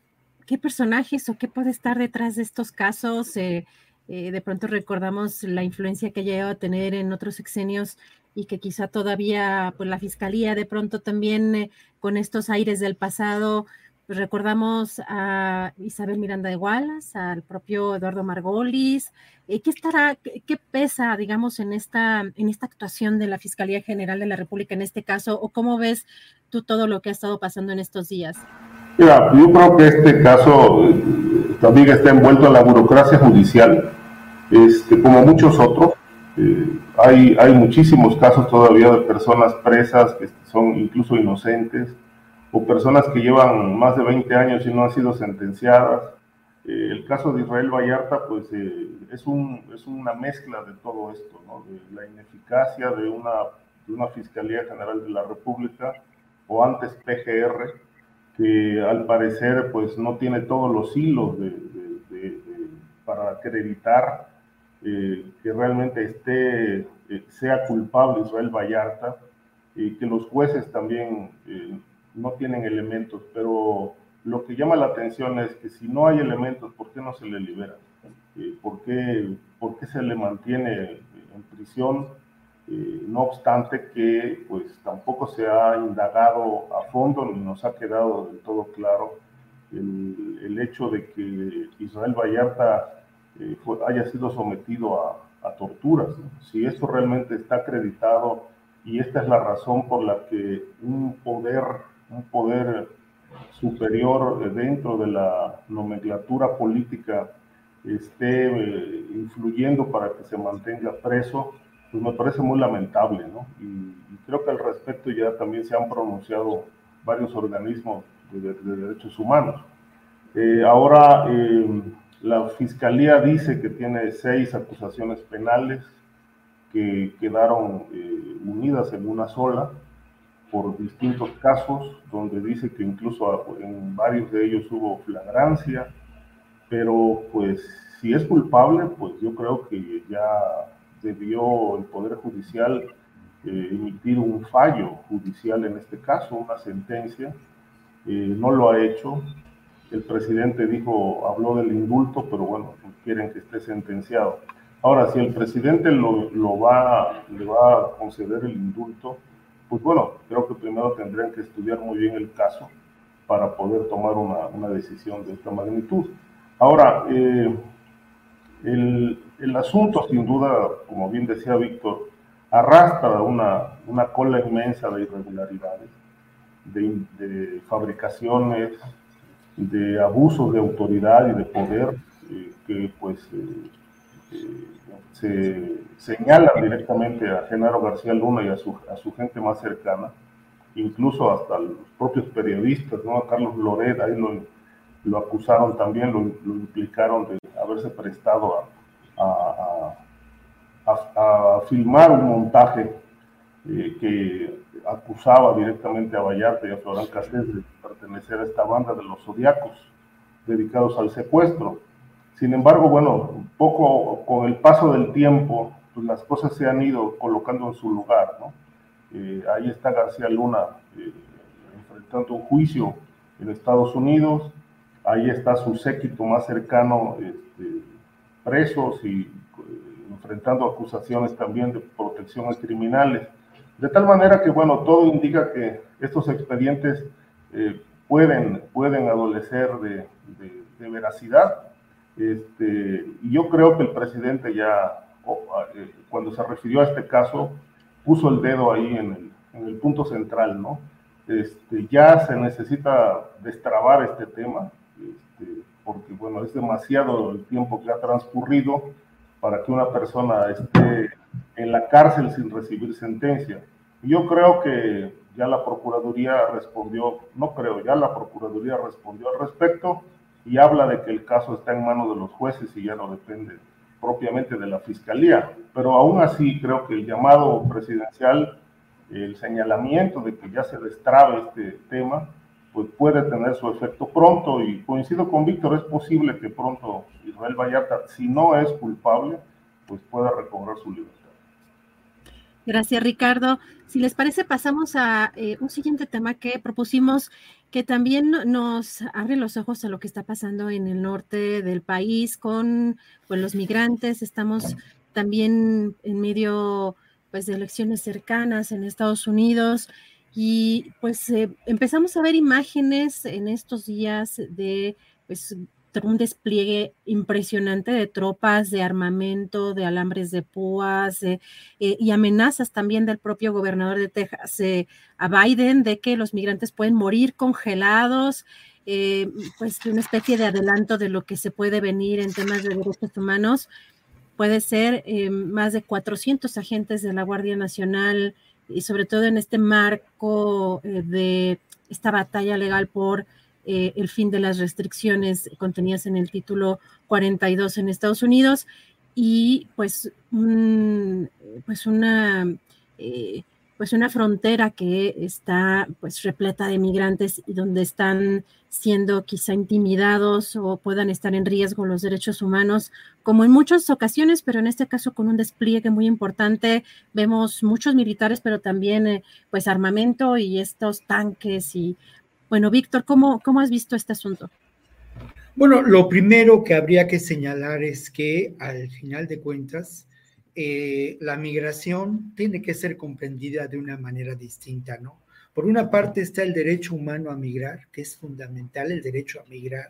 qué personajes o qué puede estar detrás de estos casos. Eh, eh, de pronto recordamos la influencia que llegó a tener en otros sexenios y que quizá todavía pues la fiscalía de pronto también eh, con estos aires del pasado pues, recordamos a Isabel Miranda de Wallace, al propio Eduardo Margolis. ¿Qué estará, qué, pesa, digamos, en esta, en esta actuación de la Fiscalía General de la República en este caso? ¿O cómo ves tú todo lo que ha estado pasando en estos días? Mira, yo creo que este caso eh, también está envuelto en la burocracia judicial este, como muchos otros. Eh, hay, hay muchísimos casos todavía de personas presas que son incluso inocentes o personas que llevan más de 20 años y no han sido sentenciadas. Eh, el caso de Israel Vallarta, pues eh, es, un, es una mezcla de todo esto, ¿no? de la ineficacia de una, de una Fiscalía General de la República o antes PGR, que al parecer pues no tiene todos los hilos de, para acreditar eh, que realmente esté, eh, sea culpable Israel Vallarta y que los jueces también eh, no tienen elementos, pero lo que llama la atención es que si no hay elementos, ¿por qué no se le libera? ¿por, qué, ¿Por qué se le mantiene en prisión? No obstante que pues tampoco se ha indagado a fondo ni nos ha quedado del todo claro el, hecho de que Israel Vallarta eh, haya sido sometido a, torturas. Si esto realmente está acreditado y esta es la razón por la que un poder, un poder superior dentro de la nomenclatura política esté eh, influyendo para que se mantenga preso, pues me parece muy lamentable, ¿no? Y, creo que al respecto ya también se han pronunciado varios organismos de, derechos humanos. Eh, ahora, la fiscalía dice que tiene seis acusaciones penales que quedaron eh, unidas en una sola por distintos casos, donde dice que incluso en varios de ellos hubo flagrancia, pero pues si es culpable, pues yo creo que ya debió el Poder Judicial eh, emitir un fallo judicial en este caso, una sentencia, eh, no lo ha hecho, el presidente dijo, habló del indulto, pero bueno, quieren que esté sentenciado. Ahora, si el presidente lo, va, le va a conceder el indulto, pues bueno, creo que primero tendrían que estudiar muy bien el caso para poder tomar una, una decisión de esta magnitud. Ahora, eh, el, el, asunto, sin duda, como bien decía Víctor, arrastra una, una cola inmensa de irregularidades, de, de fabricaciones, de abusos de autoridad y de poder eh, que pues eh, eh, se señalan directamente a Genaro García Luna y a su, a su gente más cercana, incluso hasta los propios periodistas, ¿no? A Carlos Loret, ahí lo, lo acusaron también, lo, lo, implicaron de haberse prestado a, a, a, a filmar un montaje que acusaba directamente a Vallarta y a Florán de pertenecer a esta banda de los zodiacos dedicados al secuestro. Sin embargo, bueno, poco con el paso del tiempo, pues las cosas se han ido colocando en su lugar, ¿no? Eh, ahí está García Luna eh, enfrentando un juicio en Estados Unidos, ahí está su séquito más cercano este, presos y eh, enfrentando acusaciones también de protecciones criminales. De tal manera que, bueno, todo indica que estos expedientes eh, pueden, pueden adolecer de, de, veracidad. Este, y yo creo que el presidente ya, eh, cuando se refirió a este caso, puso el dedo ahí en el, en el punto central, ¿no? Este, ya se necesita destrabar este tema, porque, bueno, es demasiado el tiempo que ha transcurrido para que una persona esté en la cárcel sin recibir sentencia. Yo creo que ya la Procuraduría respondió, no creo, ya la Procuraduría respondió al respecto y habla de que el caso está en manos de los jueces y ya no depende propiamente de la Fiscalía. Pero aún así creo que el llamado presidencial, el señalamiento de que ya se destrabe este tema, pues puede tener su efecto pronto y coincido con Víctor, es posible que pronto Israel Vallarta, si no es culpable, pues pueda recobrar su libertad. Gracias, Ricardo. Si les parece, pasamos a eh, un siguiente tema que propusimos que también nos abre los ojos a lo que está pasando en el norte del país con pues, los migrantes. Estamos también en medio pues, de elecciones cercanas en Estados Unidos y pues eh, empezamos a ver imágenes en estos días de pues, un despliegue impresionante de tropas, de armamento, de alambres de púas eh, y amenazas también del propio gobernador de Texas eh, a Biden de que los migrantes pueden morir congelados. Eh, pues una especie de adelanto de lo que se puede venir en temas de derechos humanos. puede ser más de 400 agentes de la Guardia Nacional y sobre todo en este marco eh, de esta batalla legal por eh, el fin de las restricciones contenidas en el título 42 en Estados Unidos y pues, pues una pues una frontera que está pues repleta de migrantes y donde están siendo quizá intimidados o puedan estar en riesgo los derechos humanos, como en muchas ocasiones, pero en este caso con un despliegue muy importante. Vemos muchos militares, pero también eh, pues armamento y estos tanques. Y bueno, Víctor, ¿cómo, ¿cómo has visto este asunto? Bueno, lo primero que habría que señalar es que al final de cuentas, eh, la migración tiene que ser comprendida de una manera distinta, ¿no? Por una parte está el derecho humano a migrar, que es fundamental el derecho a migrar,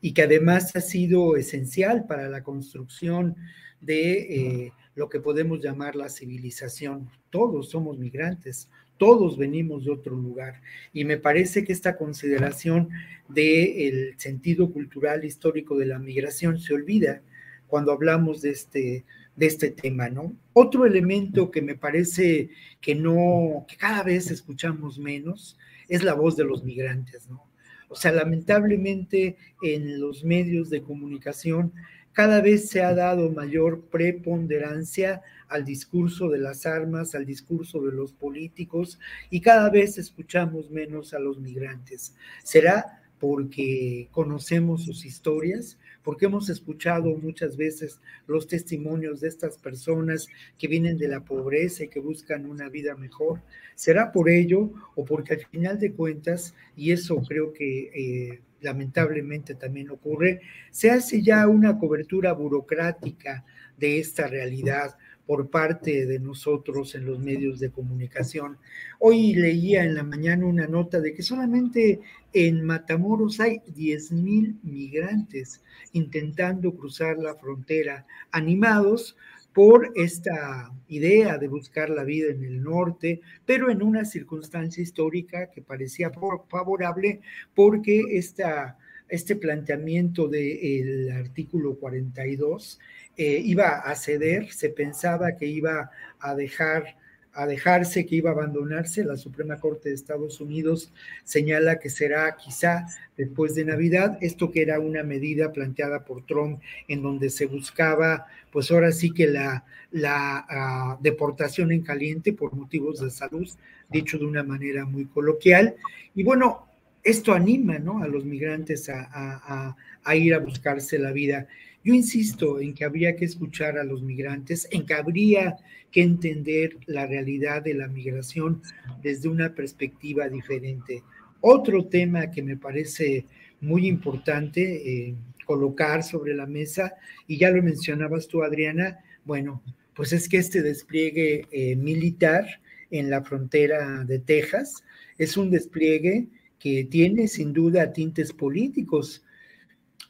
y que además ha sido esencial para la construcción de eh, lo que podemos llamar la civilización. Todos somos migrantes, todos venimos de otro lugar. Y me parece que esta consideración del sentido cultural histórico de la migración se olvida cuando hablamos de este, de este tema, ¿no? Otro elemento que me parece que no, que cada vez escuchamos menos, es la voz de los migrantes, ¿no? O sea, lamentablemente en los medios de comunicación cada vez se ha dado mayor preponderancia al discurso de las armas, al discurso de los políticos y cada vez escuchamos menos a los migrantes. ¿Será porque conocemos sus historias? Porque hemos escuchado muchas veces los testimonios de estas personas que vienen de la pobreza y que buscan una vida mejor. ¿Será por ello o porque al final de cuentas, y eso creo que eh, lamentablemente también ocurre, se hace ya una cobertura burocrática de esta realidad? Por parte de nosotros en los medios de comunicación. Hoy leía en la mañana una nota de que solamente en Matamoros hay 10 mil migrantes intentando cruzar la frontera, animados por esta idea de buscar la vida en el norte, pero en una circunstancia histórica que parecía favorable porque esta, este planteamiento del artículo 42 eh, iba a ceder, se pensaba que iba a dejar a dejarse, que iba a abandonarse. La Suprema Corte de Estados Unidos señala que será quizá después de Navidad, esto que era una medida planteada por Trump en donde se buscaba, pues ahora sí que la, la ah, deportación en caliente por motivos de salud, dicho de una manera muy coloquial. Y bueno, esto anima ¿no? a los migrantes a, a ir a buscarse la vida. Yo insisto en que habría que escuchar a los migrantes, en que habría que entender la realidad de la migración desde una perspectiva diferente. Otro tema que me parece muy importante eh, colocar sobre la mesa, y ya lo mencionabas tú, Adriana, bueno, pues es que este despliegue eh, militar en la frontera de Texas es un despliegue que tiene sin duda tintes políticos,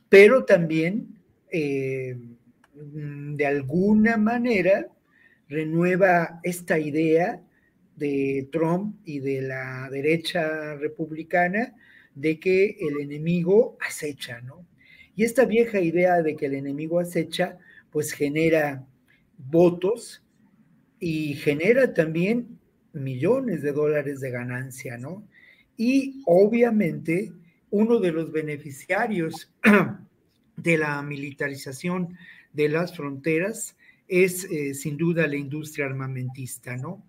pero también eh, mm, de alguna manera renueva esta idea de Trump y de la derecha republicana de que el enemigo acecha, ¿no? Y esta vieja idea de que el enemigo acecha, pues genera votos y genera también millones de dólares de ganancia, ¿no? Y obviamente uno de los beneficiarios de la militarización de las fronteras es eh, sin duda la industria armamentista, ¿no?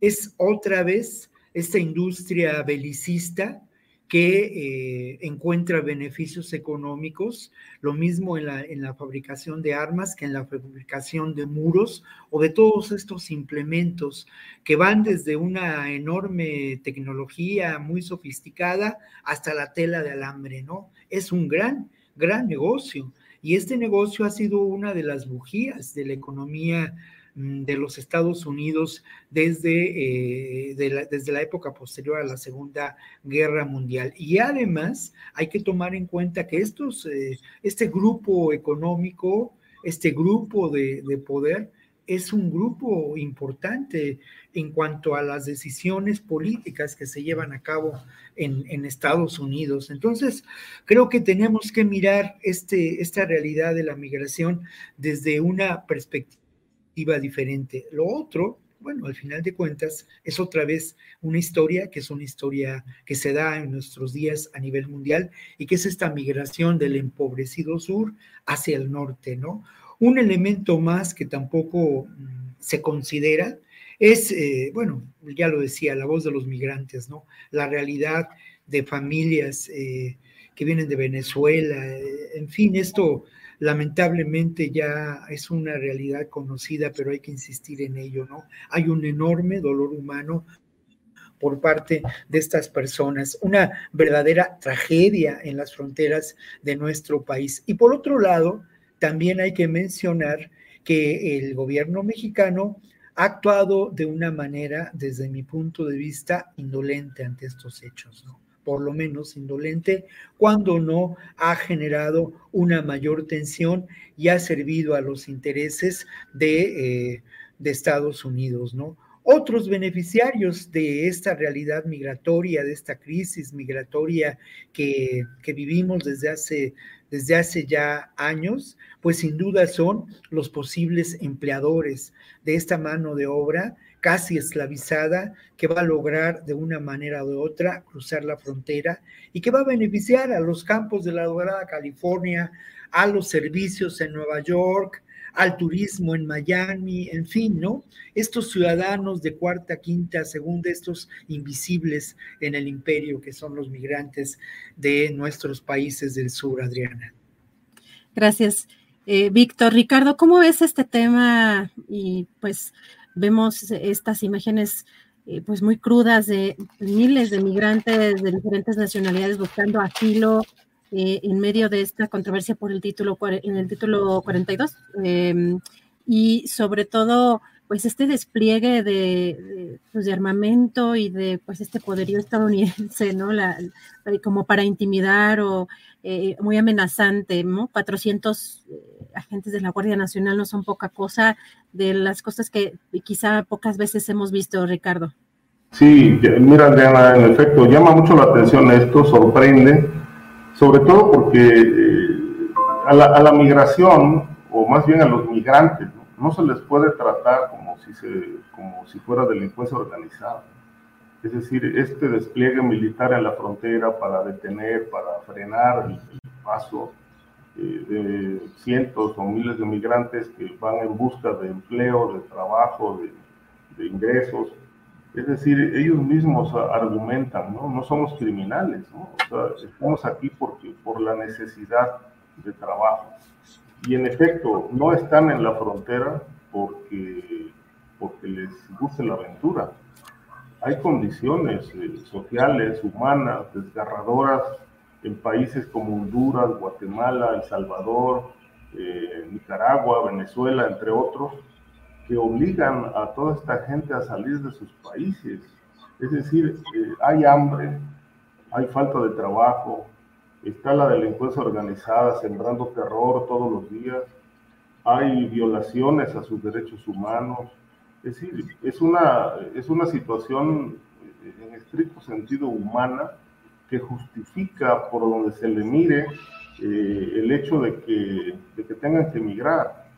Es otra vez esta industria belicista que eh, encuentra beneficios económicos, lo mismo en la, en la fabricación de armas que en la fabricación de muros o de todos estos implementos que van desde una enorme tecnología muy sofisticada hasta la tela de alambre, ¿no? Es un gran gran negocio. Y este negocio ha sido una de las bujías de la economía mm, de los Estados Unidos desde, eh, la, desde la época posterior a la Segunda Guerra Mundial. Y además hay que tomar en cuenta que estos, eh, este grupo económico, este grupo de, poder, es un grupo importante en cuanto a las decisiones políticas que se llevan a cabo en, Estados Unidos. Entonces, creo que tenemos que mirar este, esta realidad de la migración desde una perspectiva diferente. Lo otro bueno, al final de cuentas, es otra vez una historia que es una historia que se da en nuestros días a nivel mundial y que es esta migración del empobrecido sur hacia el norte, ¿no? Un elemento más que tampoco mm, se considera es, eh, bueno, ya lo decía, la voz de los migrantes, ¿no? La realidad de familias eh, que vienen de Venezuela, eh, en fin, esto lamentablemente ya es una realidad conocida, pero hay que insistir en ello, ¿no? Hay un enorme dolor humano por parte de estas personas, una verdadera tragedia en las fronteras de nuestro país. Y por otro lado, también hay que mencionar que el gobierno mexicano ha actuado de una manera, desde mi punto de vista, indolente ante estos hechos, ¿no? por lo menos indolente, cuando no ha generado una mayor tensión y ha servido a los intereses de, eh, de Estados Unidos, ¿no? Otros beneficiarios de esta realidad migratoria, de esta crisis migratoria que, que vivimos desde hace, desde hace ya años, pues sin duda son los posibles empleadores de esta mano de obra casi esclavizada que va a lograr de una manera u otra cruzar la frontera y que va a beneficiar a los campos de la Dorada California, a los servicios en Nueva York, al turismo en Miami, en fin, ¿no? Estos ciudadanos de cuarta, quinta, segunda, estos invisibles en el imperio que son los migrantes de nuestros países del sur, Adriana. Gracias. Eh, Víctor, Ricardo, ¿cómo ves este tema? Y pues vemos estas imágenes eh, pues muy crudas de miles de migrantes de diferentes nacionalidades buscando asilo eh, en medio de esta controversia por el título en el título 42 em, y sobre todo pues este despliegue de, pues, de, armamento y de pues este poderío estadounidense, ¿no? La, como para intimidar o eh, muy amenazante, ¿no? 400 eh, agentes de la Guardia Nacional no son poca cosa de las cosas que quizá pocas veces hemos visto, Ricardo. Sí, mira, Diana, en efecto, llama mucho la atención esto, sorprende, sobre todo porque eh, a, la, a la migración, o más bien a los migrantes, no se les puede tratar como si, se, como si fuera delincuencia organizada. Es decir, este despliegue militar en la frontera para detener, para frenar el, paso eh, de cientos o miles de migrantes que van en busca de empleo, de trabajo, de, ingresos. Es decir, ellos mismos argumentan, ¿no? No somos criminales, estamos aquí porque, por la necesidad de trabajo. Y en efecto, no están en la frontera porque, porque les guste la aventura. Hay condiciones eh, sociales, humanas, desgarradoras en países como Honduras, Guatemala, El Salvador, eh, Nicaragua, Venezuela, entre otros, que obligan a toda esta gente a salir de sus países. Es decir, eh, hay hambre, hay falta de trabajo, está la delincuencia organizada sembrando terror todos los días, hay violaciones a sus derechos humanos, es decir, es una, es una situación en estricto sentido humana que justifica por donde se le mire eh, el hecho de que, de que tengan que emigrar.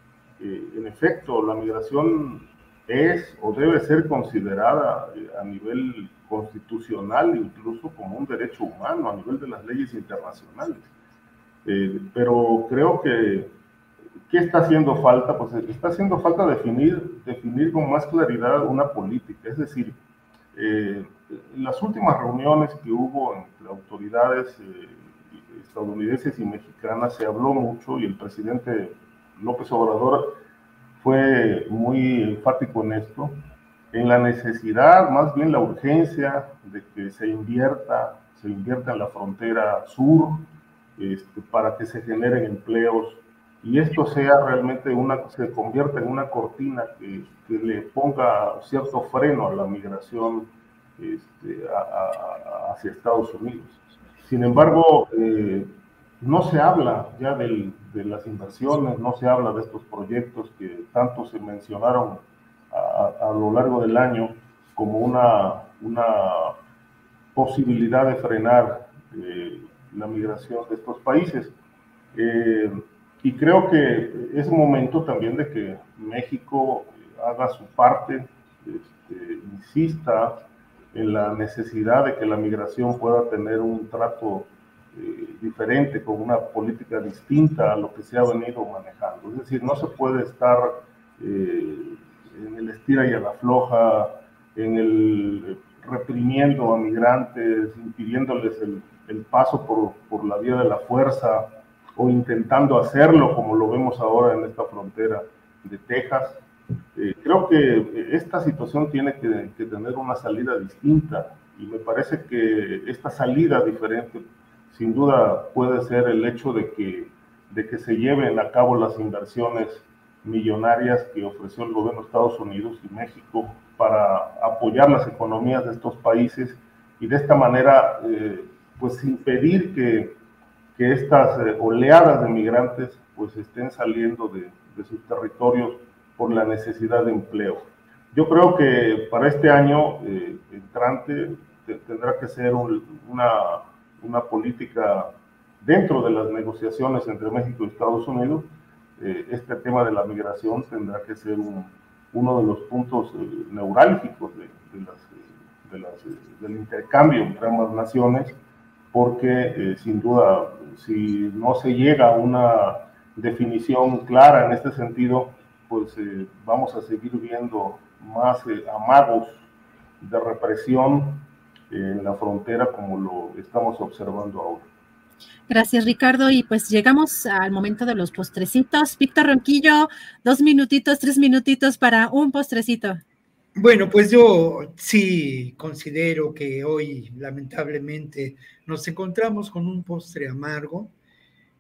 Eh, en efecto, la migración es o debe ser considerada eh, a nivel constitucional, incluso como un derecho humano a nivel de las leyes internacionales. Eh, pero creo que, ¿qué está haciendo falta? Pues está haciendo falta definir, definir con más claridad una política, es decir, eh, las últimas reuniones que hubo entre autoridades eh, estadounidenses y mexicanas se habló mucho y el presidente López Obrador fue muy enfático en esto, en la necesidad, más bien la urgencia de que se invierta, se invierta en la frontera sur este, para que se generen empleos y esto sea realmente una, se convierta en una cortina que, le ponga cierto freno a la migración este, hacia Estados Unidos. Sin embargo, eh, no se habla ya de las inversiones, no se habla de estos proyectos que tanto se mencionaron a, lo largo del año como una, una posibilidad de frenar eh, la migración de estos países. Eh, y creo que es momento también de que México haga su parte, este, insista en la necesidad de que la migración pueda tener un trato eh, diferente, con una política distinta a lo que se ha venido manejando. Es decir, no se puede estar eh, en el estira y a la floja, en el reprimiendo a migrantes, impidiéndoles el, el paso por, por, la vía de la fuerza o intentando hacerlo como lo vemos ahora en esta frontera de Texas. Eh, creo que esta situación tiene que, que, tener una salida distinta y me parece que esta salida diferente sin duda puede ser el hecho de que, de que se lleven a cabo las inversiones millonarias que ofreció el gobierno de Estados Unidos y México para apoyar las economías de estos países y de esta manera eh, pues impedir que, que estas eh, oleadas de migrantes pues estén saliendo de, de, sus territorios por la necesidad de empleo. Yo creo que para este año eh, entrante tendrá que ser una, una política dentro de las negociaciones entre México y Estados Unidos eh, este tema de la migración tendrá que ser uno de los puntos eh, neurálgicos de, las, del intercambio entre ambas naciones, porque eh, sin duda, si no se llega a una definición clara en este sentido, pues vamos a seguir viendo más amagos de represión en la frontera como lo estamos observando ahora. Gracias, Ricardo. Y pues llegamos al momento de los postrecitos. Víctor Ronquillo, dos minutitos, tres minutitos para un postrecito. Bueno, pues yo sí considero que hoy lamentablemente nos encontramos con un postre amargo,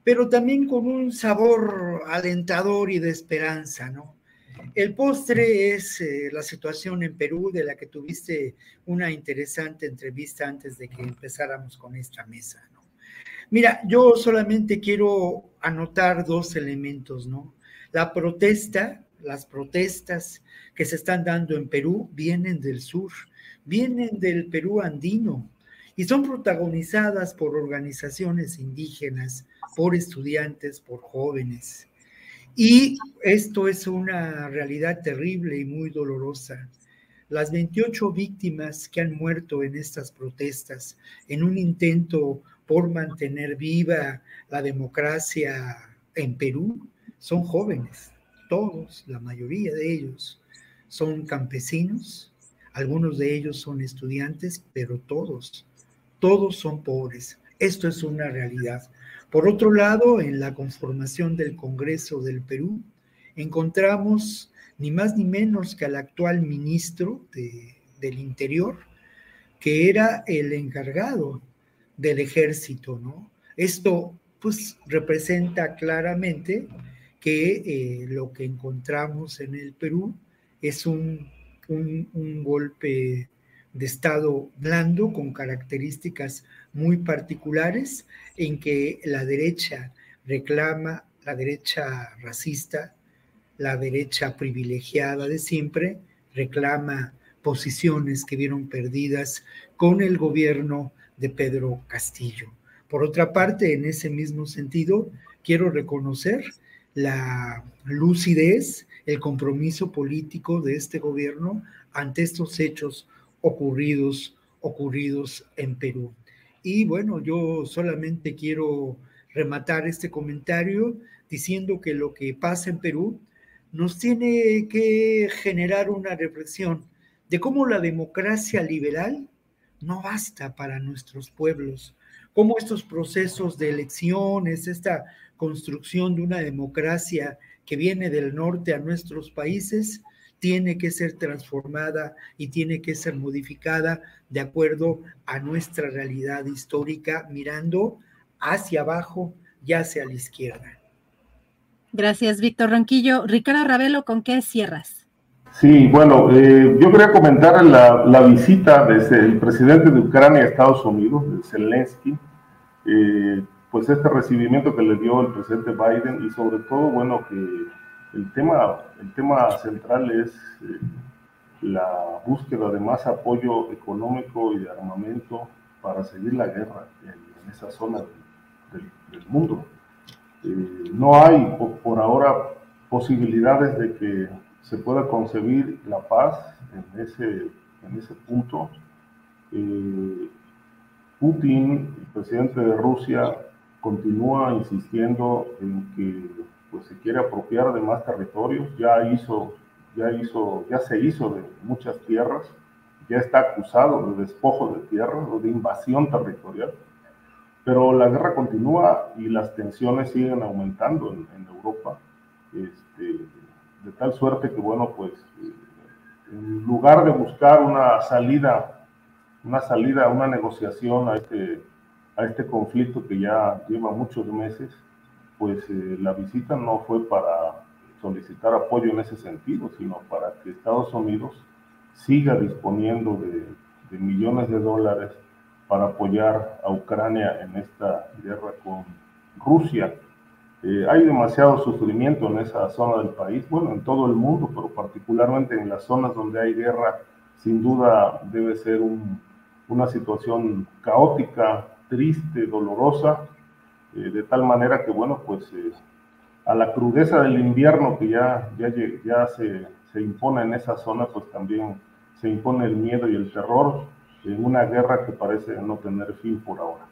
pero también con un sabor alentador y de esperanza, ¿no? El postre es eh, la situación en Perú de la que tuviste una interesante entrevista antes de que empezáramos con esta mesa. Mira, yo solamente quiero anotar dos elementos, ¿no? La protesta, las protestas que se están dando en Perú vienen del sur, vienen del Perú andino y son protagonizadas por organizaciones indígenas, por estudiantes, por jóvenes. Y esto es una realidad terrible y muy dolorosa. Las 28 víctimas que han muerto en estas protestas en un intento por mantener viva la democracia en Perú son jóvenes, todos, la mayoría de ellos son campesinos, algunos de ellos son estudiantes, pero todos, todos son pobres. Esto es una realidad. Por otro lado, en la conformación del Congreso del Perú, encontramos ni más ni menos que al actual ministro del Interior, que era el encargado del ejército, ¿no? Esto pues representa claramente que eh, lo que encontramos en el Perú es un, un, golpe de Estado blando con características muy particulares en que la derecha reclama, la derecha racista, la derecha privilegiada de siempre, reclama posiciones que vieron perdidas con el gobierno de Pedro Castillo. Por otra parte, en ese mismo sentido, quiero reconocer la lucidez, el compromiso político de este gobierno ante estos hechos ocurridos, ocurridos en Perú. Y bueno, yo solamente quiero rematar este comentario diciendo que lo que pasa en Perú nos tiene que generar una reflexión de cómo la democracia liberal no basta para nuestros pueblos. Cómo estos procesos de elecciones, esta construcción de una democracia que viene del norte a nuestros países, tiene que ser transformada y tiene que ser modificada de acuerdo a nuestra realidad histórica, mirando hacia abajo y hacia la izquierda. Gracias, Víctor Ronquillo. Ricardo Ravelo, ¿con qué cierras? Sí, bueno, eh, yo quería comentar la, la, visita desde el presidente de Ucrania a Estados Unidos, Zelensky, eh, pues este recibimiento que le dio el presidente Biden y sobre todo, bueno, que el tema, el tema central es eh, la búsqueda de más apoyo económico y de armamento para seguir la guerra en, esa zona del, mundo. Eh, no hay por, ahora posibilidades de que se pueda concebir la paz en ese, en ese punto. Eh, Putin, el presidente de Rusia, continúa insistiendo en que pues, se quiere apropiar de más territorios. Ya hizo, ya hizo, ya se hizo de muchas tierras. Ya está acusado de despojo de tierras o de invasión territorial. Pero la guerra continúa y las tensiones siguen aumentando en, Europa. Este, de tal suerte que, bueno, pues eh, en lugar de buscar una salida una salida, una negociación a este, a este conflicto que ya lleva muchos meses, pues eh, la visita no fue para solicitar apoyo en ese sentido, sino para que Estados Unidos siga disponiendo de, millones de dólares para apoyar a Ucrania en esta guerra con Rusia. Eh, hay demasiado sufrimiento en esa zona del país, bueno, en todo el mundo, pero particularmente en las zonas donde hay guerra, sin duda debe ser un, una situación caótica, triste, dolorosa, eh, de tal manera que, bueno, pues eh, a la crudeza del invierno que ya, ya, ya se, se, impone en esa zona, pues también se impone el miedo y el terror en una guerra que parece no tener fin por ahora.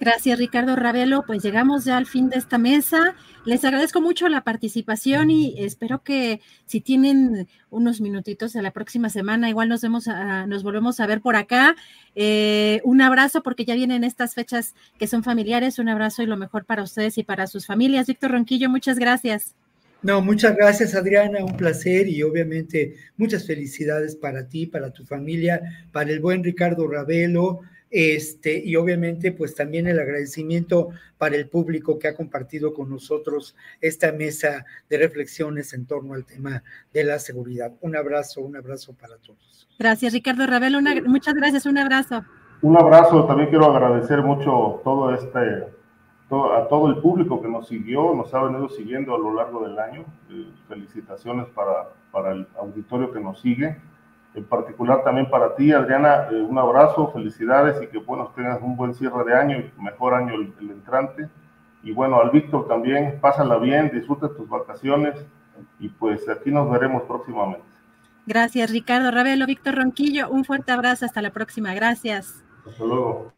Gracias, Ricardo Ravelo. Pues llegamos ya al fin de esta mesa. Les agradezco mucho la participación y espero que si tienen unos minutitos a la próxima semana, igual nos vemos, nos volvemos a ver por acá. Eh, un abrazo porque ya vienen estas fechas que son familiares. Un abrazo y lo mejor para ustedes y para sus familias. Víctor Ronquillo, muchas gracias. No, muchas gracias Adriana, un placer y obviamente muchas felicidades para ti, para tu familia, para el buen Ricardo Ravelo este, y obviamente, pues también el agradecimiento para el público que ha compartido con nosotros esta mesa de reflexiones en torno al tema de la seguridad. Un abrazo, un abrazo para todos. Gracias, Ricardo Ravel. muchas gracias, un abrazo. Un abrazo, también quiero agradecer mucho todo este, a todo el público que nos siguió, nos ha venido siguiendo a lo largo del año. Eh, felicitaciones para, para el auditorio que nos sigue en particular también para ti, Adriana, eh, un abrazo, felicidades y que bueno, tengas un buen cierre de año y mejor año el, entrante. Y bueno, al Víctor también, pásala bien, disfruta tus vacaciones y pues aquí nos veremos próximamente. Gracias, Ricardo Ravelo, Víctor Ronquillo, un fuerte abrazo, hasta la próxima, gracias. Hasta luego.